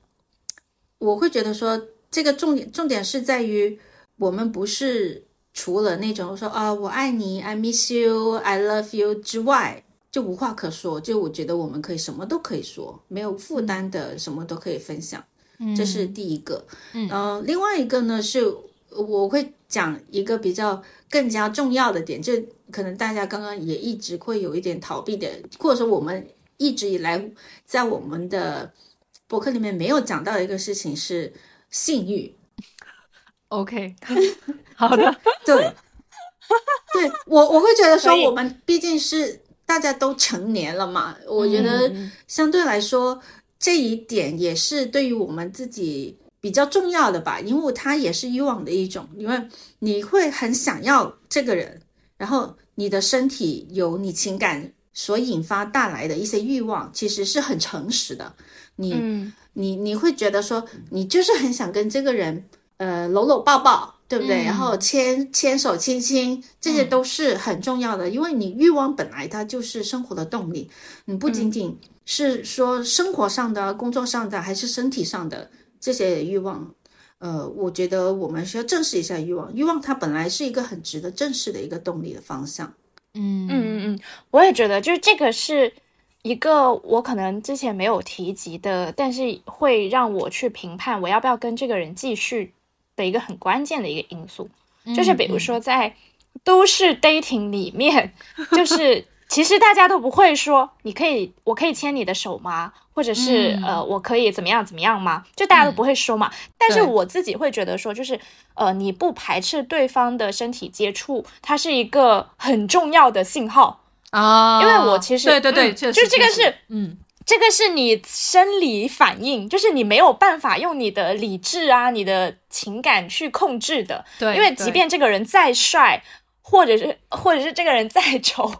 我会觉得说，这个重点重点是在于我们不是除了那种说啊我爱你，I miss you，I love you 之外，就无话可说。就我觉得我们可以什么都可以说，没有负担的，什么都可以分享。这是第一个。嗯，另外一个呢是。我会讲一个比较更加重要的点，就可能大家刚刚也一直会有一点逃避的，或者说我们一直以来在我们的博客里面没有讲到的一个事情是性欲。OK，好的，对，对我我会觉得说，我们毕竟是大家都成年了嘛，我觉得相对来说这一点也是对于我们自己。比较重要的吧，因为它也是欲望的一种，因为你会很想要这个人，然后你的身体有你情感所引发带来的一些欲望，其实是很诚实的。你你你会觉得说，你就是很想跟这个人，呃，搂搂抱抱，对不对？然后牵牵手亲亲，这些都是很重要的，因为你欲望本来它就是生活的动力，你不仅仅是说生活上的、工作上的，还是身体上的。这些欲望，呃，我觉得我们需要正视一下欲望。欲望它本来是一个很值得正视的一个动力的方向。嗯嗯嗯嗯，我也觉得，就是这个是一个我可能之前没有提及的，但是会让我去评判我要不要跟这个人继续的一个很关键的一个因素。就是比如说在都市 dating 里面，就是。其实大家都不会说，你可以，我可以牵你的手吗？或者是呃，我可以怎么样怎么样吗？就大家都不会说嘛。但是我自己会觉得说，就是呃，你不排斥对方的身体接触，它是一个很重要的信号。啊，因为我其实对对对，嗯确实就是这个是嗯这个是你生理反应，就是你没有办法用你的理智啊、你的情感去控制的。对，因为即便这个人再帅，或者是或者是这个人再丑，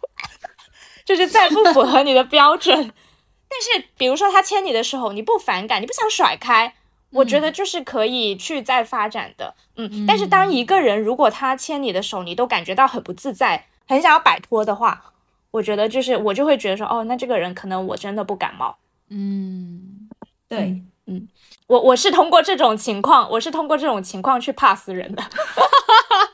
就是再不符合你的标准，但是比如说他牵你的时候，你不反感，你不想甩开。我觉得就是可以去再发展的，嗯，但是当一个人如果他牵你的手，你都感觉到很不自在，很想要摆脱的话，我觉得就是我就会觉得说，哦，那这个人可能我真的不感冒。嗯对，嗯我我是通过这种情况，我是通过这种情况去 pass 人的。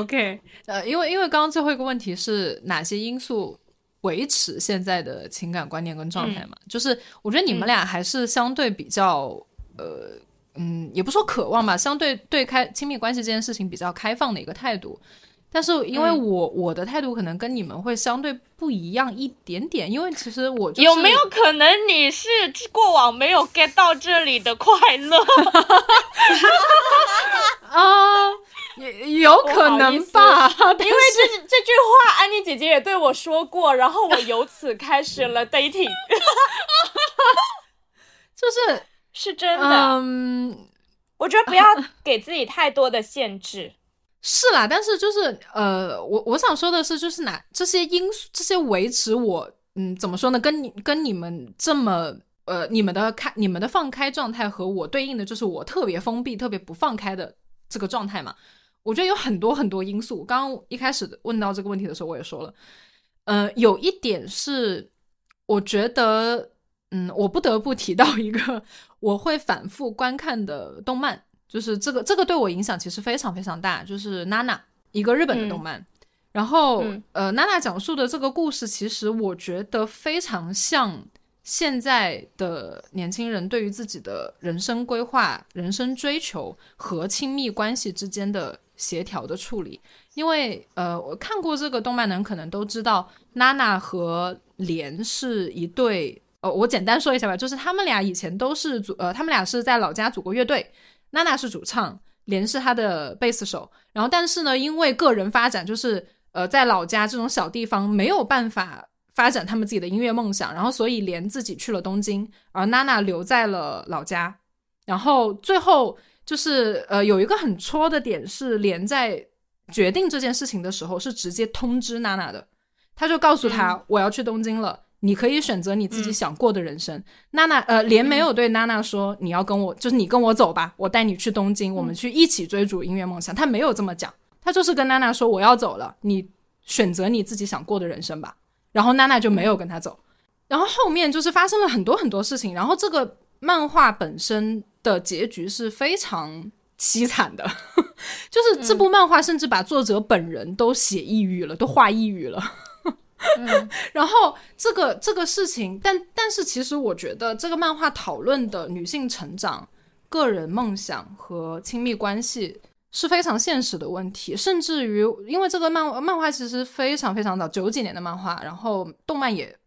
OK，呃，因为因为刚刚最后一个问题是哪些因素维持现在的情感观念跟状态嘛？就是我觉得你们俩还是相对比较，呃，嗯，也不说渴望吧，相对对开亲密关系这件事情比较开放的一个态度。但是因为我、我的态度可能跟你们会相对不一样一点点，因为其实我、就是、有没有可能你是过往没有 get 到这里的快乐？啊？也有可能吧，因为这这句话，安妮姐姐也对我说过，然后我由此开始了 dating，就是是真的。嗯。我觉得不要给自己太多的限制。是啦，但是就是呃，我我想说的是，就是哪这些因素，这些维持我，嗯，怎么说呢？跟你跟你们这么呃，你们的开你们的放开状态和我对应的，就是我特别封闭、特别不放开的这个状态嘛。我觉得有很多很多因素。刚刚一开始问到这个问题的时候，我也说了，呃，有一点是，我觉得，嗯，我不得不提到一个我会反复观看的动漫。就是这个，这个对我影响其实非常非常大。就是娜娜，一个日本的动漫，然后、嗯呃，娜娜讲述的这个故事，其实我觉得非常像现在的年轻人对于自己的人生规划、人生追求和亲密关系之间的协调的处理。因为呃，我看过这个动漫的人可能都知道，娜娜和莲是一对。呃，我简单说一下吧，就是他们俩以前都是组，呃，他们俩是在老家组过乐队。娜娜是主唱，莲是她的贝斯手。然后，但是呢，因为个人发展，就是呃，在老家这种小地方没有办法发展他们自己的音乐梦想，然后所以莲自己去了东京，而娜娜留在了老家。然后最后就是呃，有一个很戳的点是，连在决定这件事情的时候是直接通知娜娜的，他就告诉她、我要去东京了。你可以选择你自己想过的人生。娜娜，呃，连没有对娜娜说你要跟我，就是你跟我走吧，我带你去东京，我们去一起追逐音乐梦想。他没有这么讲，他就是跟娜娜说我要走了，你选择你自己想过的人生吧。然后娜娜就没有跟他走。然后后面就是发生了很多很多事情，然后这个漫画本身的结局是非常凄惨的，就是这部漫画甚至把作者本人都写抑郁了，都画抑郁了。然后这个这个事情，但但是其实我觉得这个漫画讨论的女性成长、个人梦想和亲密关系是非常现实的问题，甚至于因为这个漫漫画其实非常非常早，九几年的漫画，然后动漫也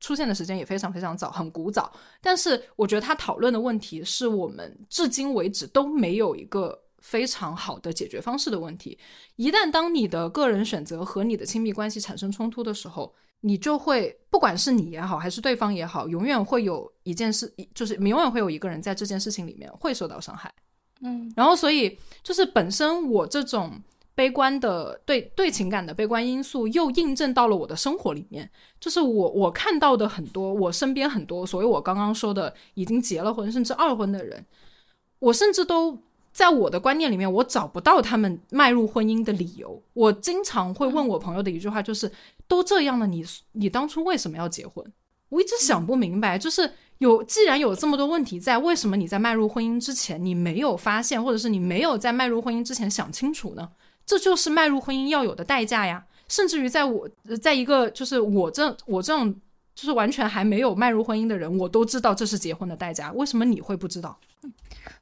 出现的时间也非常非常早，很古早。但是我觉得他讨论的问题是我们至今为止都没有一个非常好的解决方式的问题。一旦当你的个人选择和你的亲密关系产生冲突的时候，你就会不管是你也好，还是对方也好，永远会有一件事，就是永远会有一个人在这件事情里面会受到伤害。嗯，然后所以就是本身我这种悲观的对对情感的悲观因素，又印证到了我的生活里面。就是我我看到的很多，我身边很多，所谓我刚刚说的已经结了婚甚至二婚的人，我甚至都。在我的观念里面，我找不到他们迈入婚姻的理由。我经常会问我朋友的一句话就是：“都这样了，你你当初为什么要结婚？”我一直想不明白，就是有既然有这么多问题在，为什么你在迈入婚姻之前你没有发现，或者是你没有在迈入婚姻之前想清楚呢？这就是迈入婚姻要有的代价呀。甚至于在我在一个就是我这我这种就是完全还没有迈入婚姻的人，我都知道这是结婚的代价，为什么你会不知道？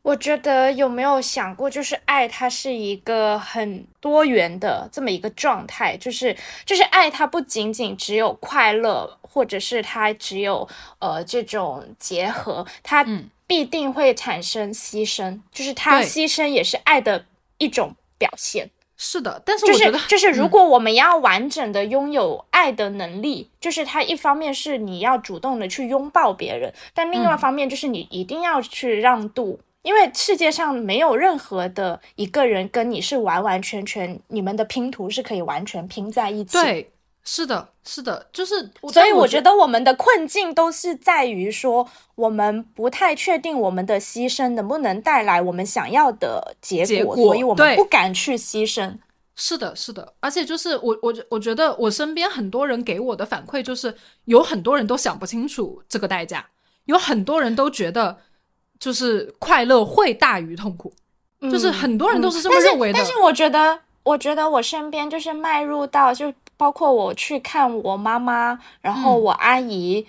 我觉得有没有想过，就是爱它是一个很多元的这么一个状态，就是就是爱它不仅仅只有快乐，或者是它只有呃这种结合，它必定会产生牺牲，就是它牺牲也是爱的一种表现。是的，但是就我觉得是就是，如嗯果我们要完整的拥有爱的能力，就是它一方面是你要主动的去拥抱别人，但另外一嗯方面就是你一定要去让渡，因为世界上没有任何的一个人跟你是完完全全，你们的拼图是可以完全拼在一起。，对，是的，是的，就是，所以我觉觉得我们的困境都是在于说，我们不太确定我们的牺牲能不能带来我们想要的结果，结果所以我们不敢去牺牲。是的，是的，而且就是我我我觉得我身边很多人给我的反馈就是，有很多人都想不清楚这个代价，有很多人都觉得就是快乐会大于痛苦，就是很多人都是这么嗯但是认为的。但是我觉得，我觉得我身边就是迈入到，就包括我去看我妈妈，然后嗯我阿姨。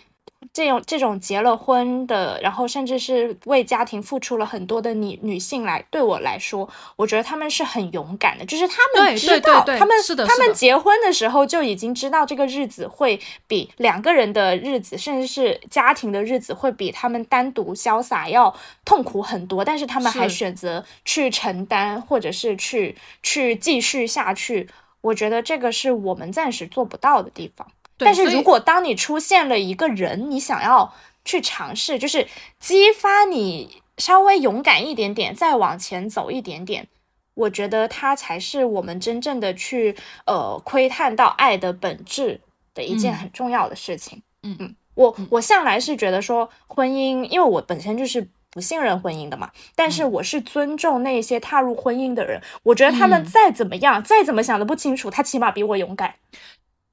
这种这种结了婚的，然后甚至是为家庭付出了很多的女女性来，对我来说，我觉得她们是很勇敢的，就是她们对知道，她们她们结婚的时候就已经知道这个日子会比两个人的日子，甚至是家庭的日子会比他们单独潇洒要痛苦很多，但是他们还选择去承担，或者是去去继续下去。我觉得这个是我们暂时做不到的地方。但是如果当你出现了一个人，你想要去尝试，就是激发你稍微勇敢一点点，再往前走一点点，我觉得它才是我们真正的去呃窥探到爱的本质的一件嗯很重要的事情。嗯嗯，我我向来是觉得说婚姻，因为我本身就是。不信任婚姻的嘛，但是我是尊重那些踏入婚姻的人。我觉得他们嗯再怎么样，再怎么想的不清楚，他起码比我勇敢。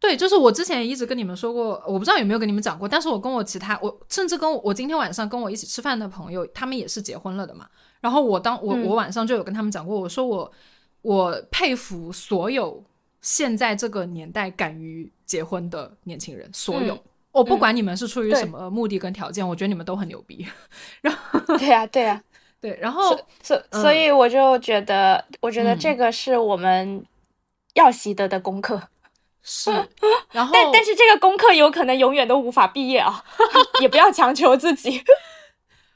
对，就是我之前一直跟你们说过，我不知道有没有跟你们讲过，但是我跟我其他，我甚至跟我我今天晚上跟我一起吃饭的朋友，他们也是结婚了的嘛。然后我当我嗯我晚上就有跟他们讲过，我说我我佩服所有现在这个年代敢于结婚的年轻人，所有。嗯我不管你们是出于什么目的跟条件，我觉得你们都很牛逼。然后 对呀、对呀、对，然后所嗯所以我就觉得，我觉得嗯这个是我们要习得的功课。是，然后但但是这个功课有可能永远都无法毕业啊，也不要强求自己。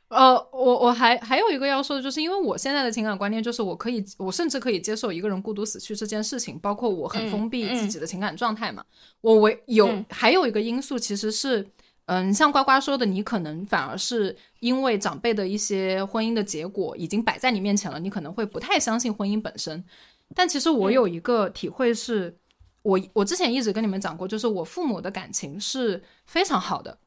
呃，我我还还有一个要说的，就是因为我现在的情感观念就是，我可以，我甚至可以接受一个人孤独死去这件事情，包括我很嗯封闭自嗯己的情感状态嘛。我唯有、嗯还有一个因素，其实是，嗯、像呱呱说的，你可能反而是因为长辈的一些婚姻的结果已经摆在你面前了，你可能会不太相信婚姻本身。但其实我嗯有一个体会是，我我之前一直跟你们讲过，就是我父母的感情是非常好的。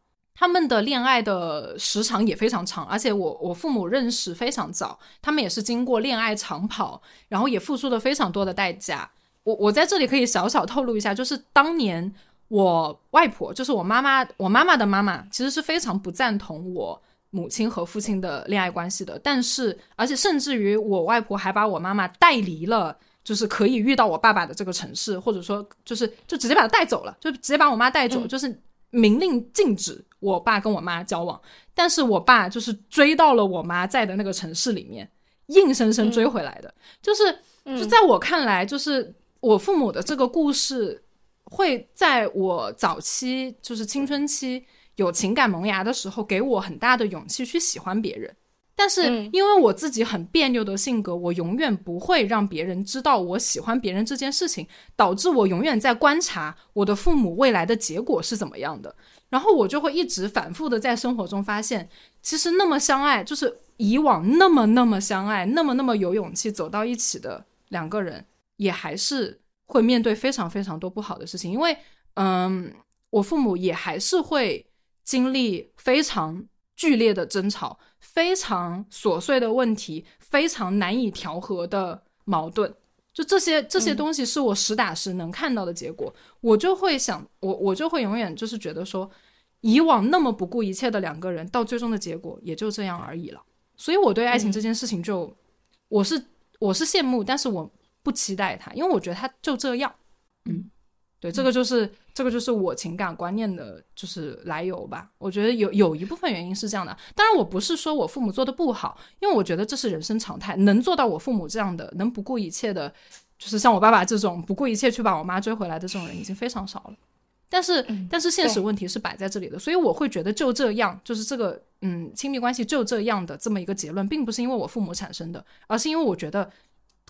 他们的恋爱的时长也非常长，而且我我父母认识非常早，他们也是经过恋爱长跑，然后也付出了非常多的代价。我我在这里可以小小透露一下，就是当年我外婆，就是我妈妈，我妈妈的妈妈，其实是非常不赞同我母亲和父亲的恋爱关系的。但是，而且甚至于我外婆还把我妈妈带离了。就是可以遇到我爸爸的这个城市，或者说就是就直接把她带走了，就直接把我妈带走，嗯就是明令禁止我爸跟我妈交往。但是我爸就是追到了我妈在的那个城市里面，硬生生追回来的。就是就在我看来，就是我父母的这个故事，会在我早期就是青春期有情感萌芽的时候，给我很大的勇气去喜欢别人。但是嗯因为我自己很别扭的性格，我永远不会让别人知道我喜欢别人这件事情，导致我永远在观察我的父母未来的结果是怎么样的。然后我就会一直反复的在生活中发现，其实那么相爱，就是以往那么那么相爱，那么那么有勇气走到一起的两个人，也还是会面对非常非常多不好的事情。因为，嗯，我父母也还是会经历非常剧烈的争吵，非常琐碎的问题，非常难以调和的矛盾。就这些这些东西是我实打实能看到的结果，我就会想，我我就会永远就是觉得说，以往那么不顾一切的两个人，到最终的结果也就这样而已了。所以我对爱情这件事情就，我是我是羡慕，但是我不期待它，因为我觉得它就这样。嗯，对，这个就是这个就是我情感观念的就是来由吧。我觉得有有一部分原因是这样的，当然我不是说我父母做的不好，因为我觉得这是人生常态，能做到我父母这样的，能不顾一切的，就是像我爸爸这种不顾一切去把我妈追回来的这种人已经非常少了。但是，但是现实问题是摆在这里的，所以我会觉得就这样，就是这个嗯亲密关系就这样的这么一个结论，并不是因为我父母产生的，而是因为我觉得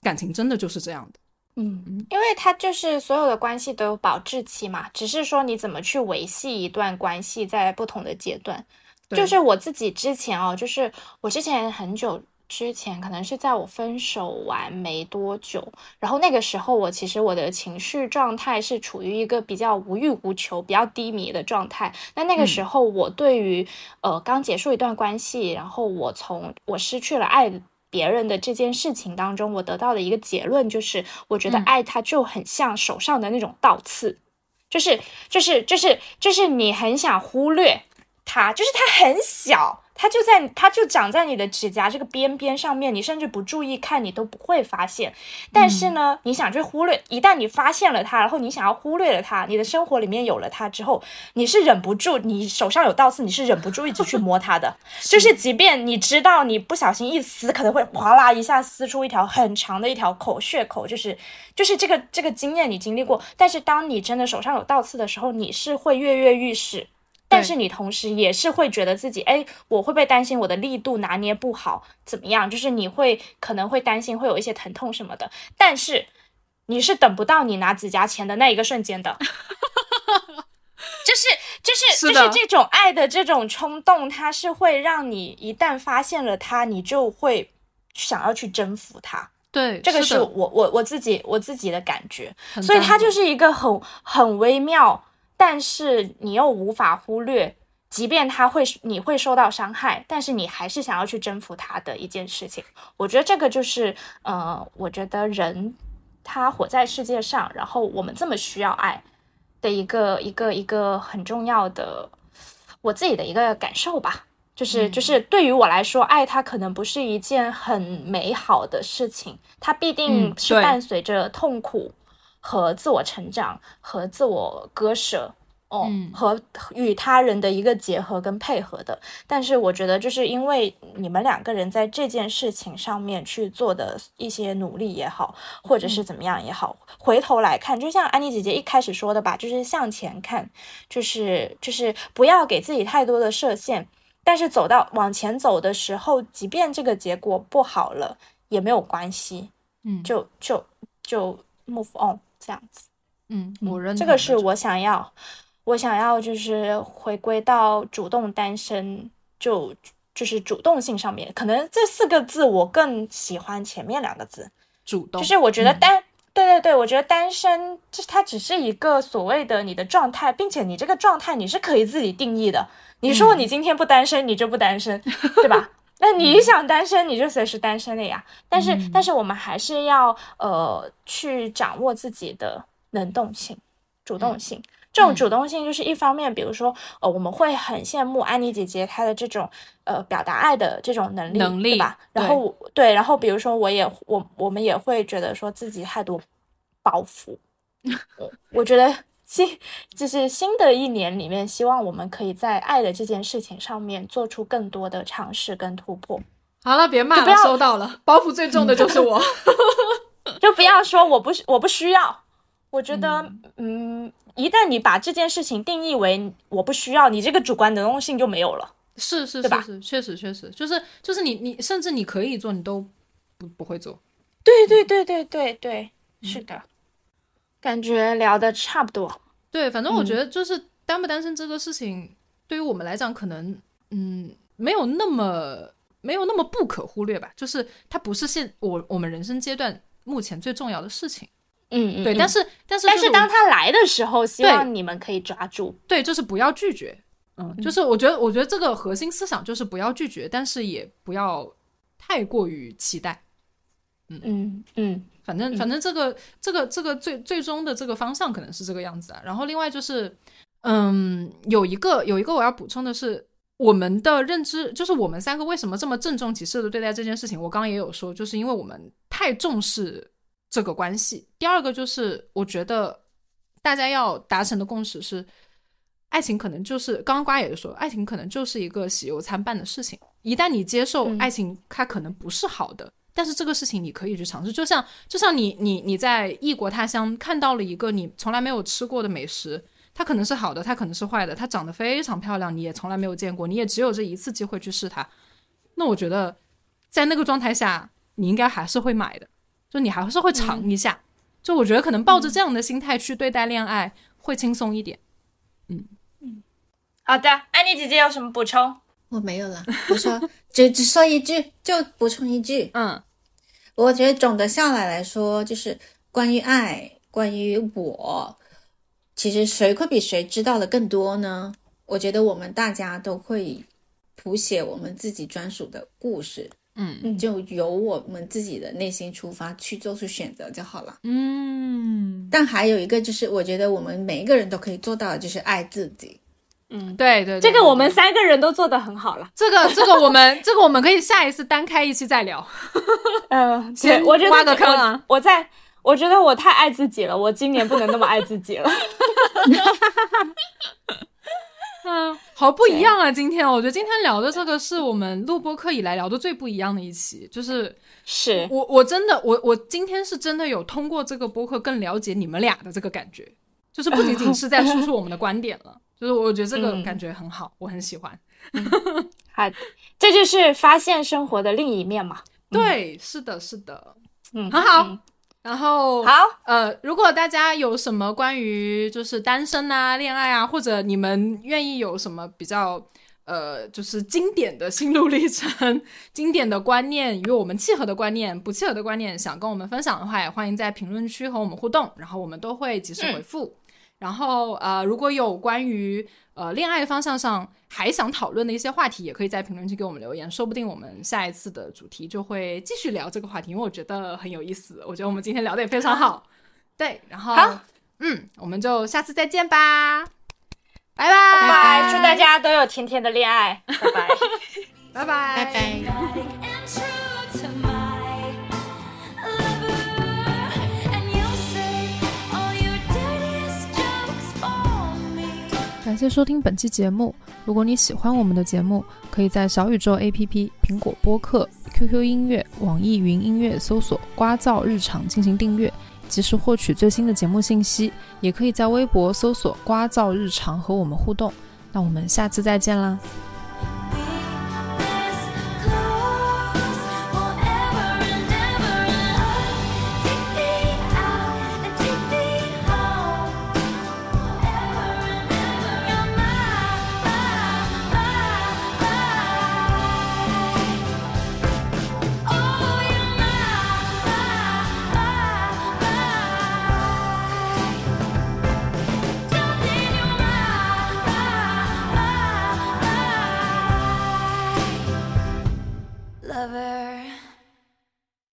感情真的就是这样的。嗯，因为它就是所有的关系都有保质期嘛，只是说你怎么去维系一段关系，在不同的阶段。就是我自己之前哦，就是我之前很久之前，可能是在我分手完没多久，然后那个时候我其实我的情绪状态是处于一个比较无欲无求、比较低迷的状态。那那个时候我对于呃刚结束一段关系，然后我从我失去了爱。别人的这件事情当中，我得到的一个结论就是，我觉得爱它就很像手上的那种倒刺，就是就是就是就是你很想忽略它，就是它很小。它就在，它就长在你的指甲这个边边上面，你甚至不注意看，你都不会发现。但是呢，你想去忽略，一旦你发现了它，然后你想要忽略了它，你的生活里面有了它之后，你是忍不住，你手上有倒刺，你是忍不住一直去摸它的。就是即便你知道你不小心一撕，可能会哗啦一下撕出一条很长的一条口血口，就是就是这个这个经验你经历过。但是当你真的手上有倒刺的时候，你是会跃跃欲试。但是你同时也是会觉得自己，哎，我会不会担心我的力度拿捏不好，怎么样？就是你会可能会担心会有一些疼痛什么的。但是你是等不到你拿指甲钳的那一个瞬间的，就是就是就是这种爱的这种冲动，它是会让你一旦发现了它，你就会想要去征服它。对，这个是我我我自己我自己的感觉，所以它就是一个很很微妙。但是你又无法忽略，即便他会你会受到伤害，但是你还是想要去征服他的一件事情。我觉得这个就是，呃，我觉得人他活在世界上，然后我们这么需要爱的一个一个一个很重要的我自己的一个感受吧。就是就是对于我来说，爱它可能不是一件很美好的事情，它必定是伴随着痛苦。和自我成长和自我割舍，哦，和与他人的一个结合跟配合的。但是我觉得，就是因为你们两个人在这件事情上面去做的一些努力也好，或者是怎么样也好，回头来看，就像安妮姐姐一开始说的吧，就是向前看，就是就是不要给自己太多的设限。但是走到往前走的时候，即便这个结果不好了，也没有关系，嗯，就就就 move on。这样子，嗯，我认这个是我想要，我想要就是回归到主动单身，就就是主动性上面，可能这四个字我更喜欢前面两个字，主动，就是我觉得单，对对对，我觉得单身，这它只是一个所谓的你的状态，并且你这个状态你是可以自己定义的，你说你今天不单身，你就不单身，对吧？那你想单身，你就随时单身的呀。但是，但是我们还是要呃去掌握自己的能动性、主动性。这种主动性就是一方面，比如说呃，我们会很羡慕安妮姐姐她的这种呃表达爱的这种能力，能力吧。然后对，然后比如说我也我我们也会觉得说自己太多包袱。我觉得。新就是新的一年里面，希望我们可以在爱的这件事情上面做出更多的尝试跟突破。好了，别骂了，收到了。包袱最重的就是我 就不要说我不我不需要。我觉得，嗯，一旦你把这件事情定义为我不需要，你这个主观能动性就没有了。是是是是，确实确实，就是就是你你甚至你可以做，你都不不会做。对对对对对对，是的。感觉聊的差不多，对，反正我觉得就是单不单身这个事情，对于我们来讲，可能嗯没有那么没有那么不可忽略吧，就是它不是现我我们人生阶段目前最重要的事情，嗯嗯，对，但是但是但是当他来的时候，希望你们可以抓住，对，就是不要拒绝，嗯，就是我觉得我觉得这个核心思想就是不要拒绝，但是也不要太过于期待，嗯。嗯嗯。反正反正这个这个这个最最终的这个方向可能是这个样子啊。然后另外就是，嗯，有一个有一个我要补充的是，我们的认知就是我们三个为什么这么郑重其事的对待这件事情。我刚刚也有说，就是因为我们太重视这个关系。第二个就是，我觉得大家要达成的共识是，爱情可能就是刚刚瓜也说，爱情可能就是一个喜忧参半的事情。一旦你接受爱情，它可能不是好的。但是这个事情你可以去尝试，就像就像你你你在异国他乡看到了一个你从来没有吃过的美食，它可能是好的，它可能是坏的，它长得非常漂亮，你也从来没有见过，你也只有这一次机会去试它。那我觉得在那个状态下，你应该还是会买的，就你还是会尝一下。就我觉得可能抱着这样的心态去对待恋爱会轻松一点。嗯嗯，好的，安妮姐姐有什么补充？我没有了，我说只只说一句，就补充一句。嗯，我觉得总的下来来说，就是关于爱，关于我，其实谁会比谁知道的更多呢？我觉得我们大家都会谱写我们自己专属的故事。嗯，就由我们自己的内心出发去做出选择就好了。嗯，但还有一个就是，我觉得我们每一个人都可以做到的，就是爱自己。嗯，对对，这个我们三个人都做得很好了。这个这个我们这个我们可以下一次单开一期再聊。嗯，对，我觉得挖个坑啊！我在，我觉得我太爱自己了，我今年不能那么爱自己了。嗯，好不一样啊！今天我觉得今天聊的这个是我们录播课以来聊的最不一样的一期，就是是我我真的我我今天是真的有通过这个播客更了解你们俩的这个感觉，就是不仅仅是在输出我们的观点了，就是我觉得这个感觉很好，我很喜欢。好，这就是发现生活的另一面嘛？对，是的，是的，嗯，很好。然后好，呃，如果大家有什么关于就是单身啊、恋爱啊，或者你们愿意有什么比较呃，就是经典的心路历程、经典的观念与我们契合的观念、不契合的观念，想跟我们分享的话，也欢迎在评论区和我们互动，然后我们都会及时回复。然后呃，如果有关于呃恋爱方向上还想讨论的一些话题，也可以在评论区给我们留言，说不定我们下一次的主题就会继续聊这个话题，因为我觉得很有意思。我觉得我们今天聊的也非常好，对，然后，嗯，我们就下次再见吧，拜拜。拜，祝大家都有甜甜的恋爱，拜拜，拜拜，拜拜。感谢收听本期节目。如果你喜欢我们的节目，可以在小宇宙 APP、苹果播客、QQ 音乐、网易云音乐搜索“瓜噪日常”进行订阅，及时获取最新的节目信息。也可以在微博搜索“瓜噪日常”和我们互动。那我们下次再见啦！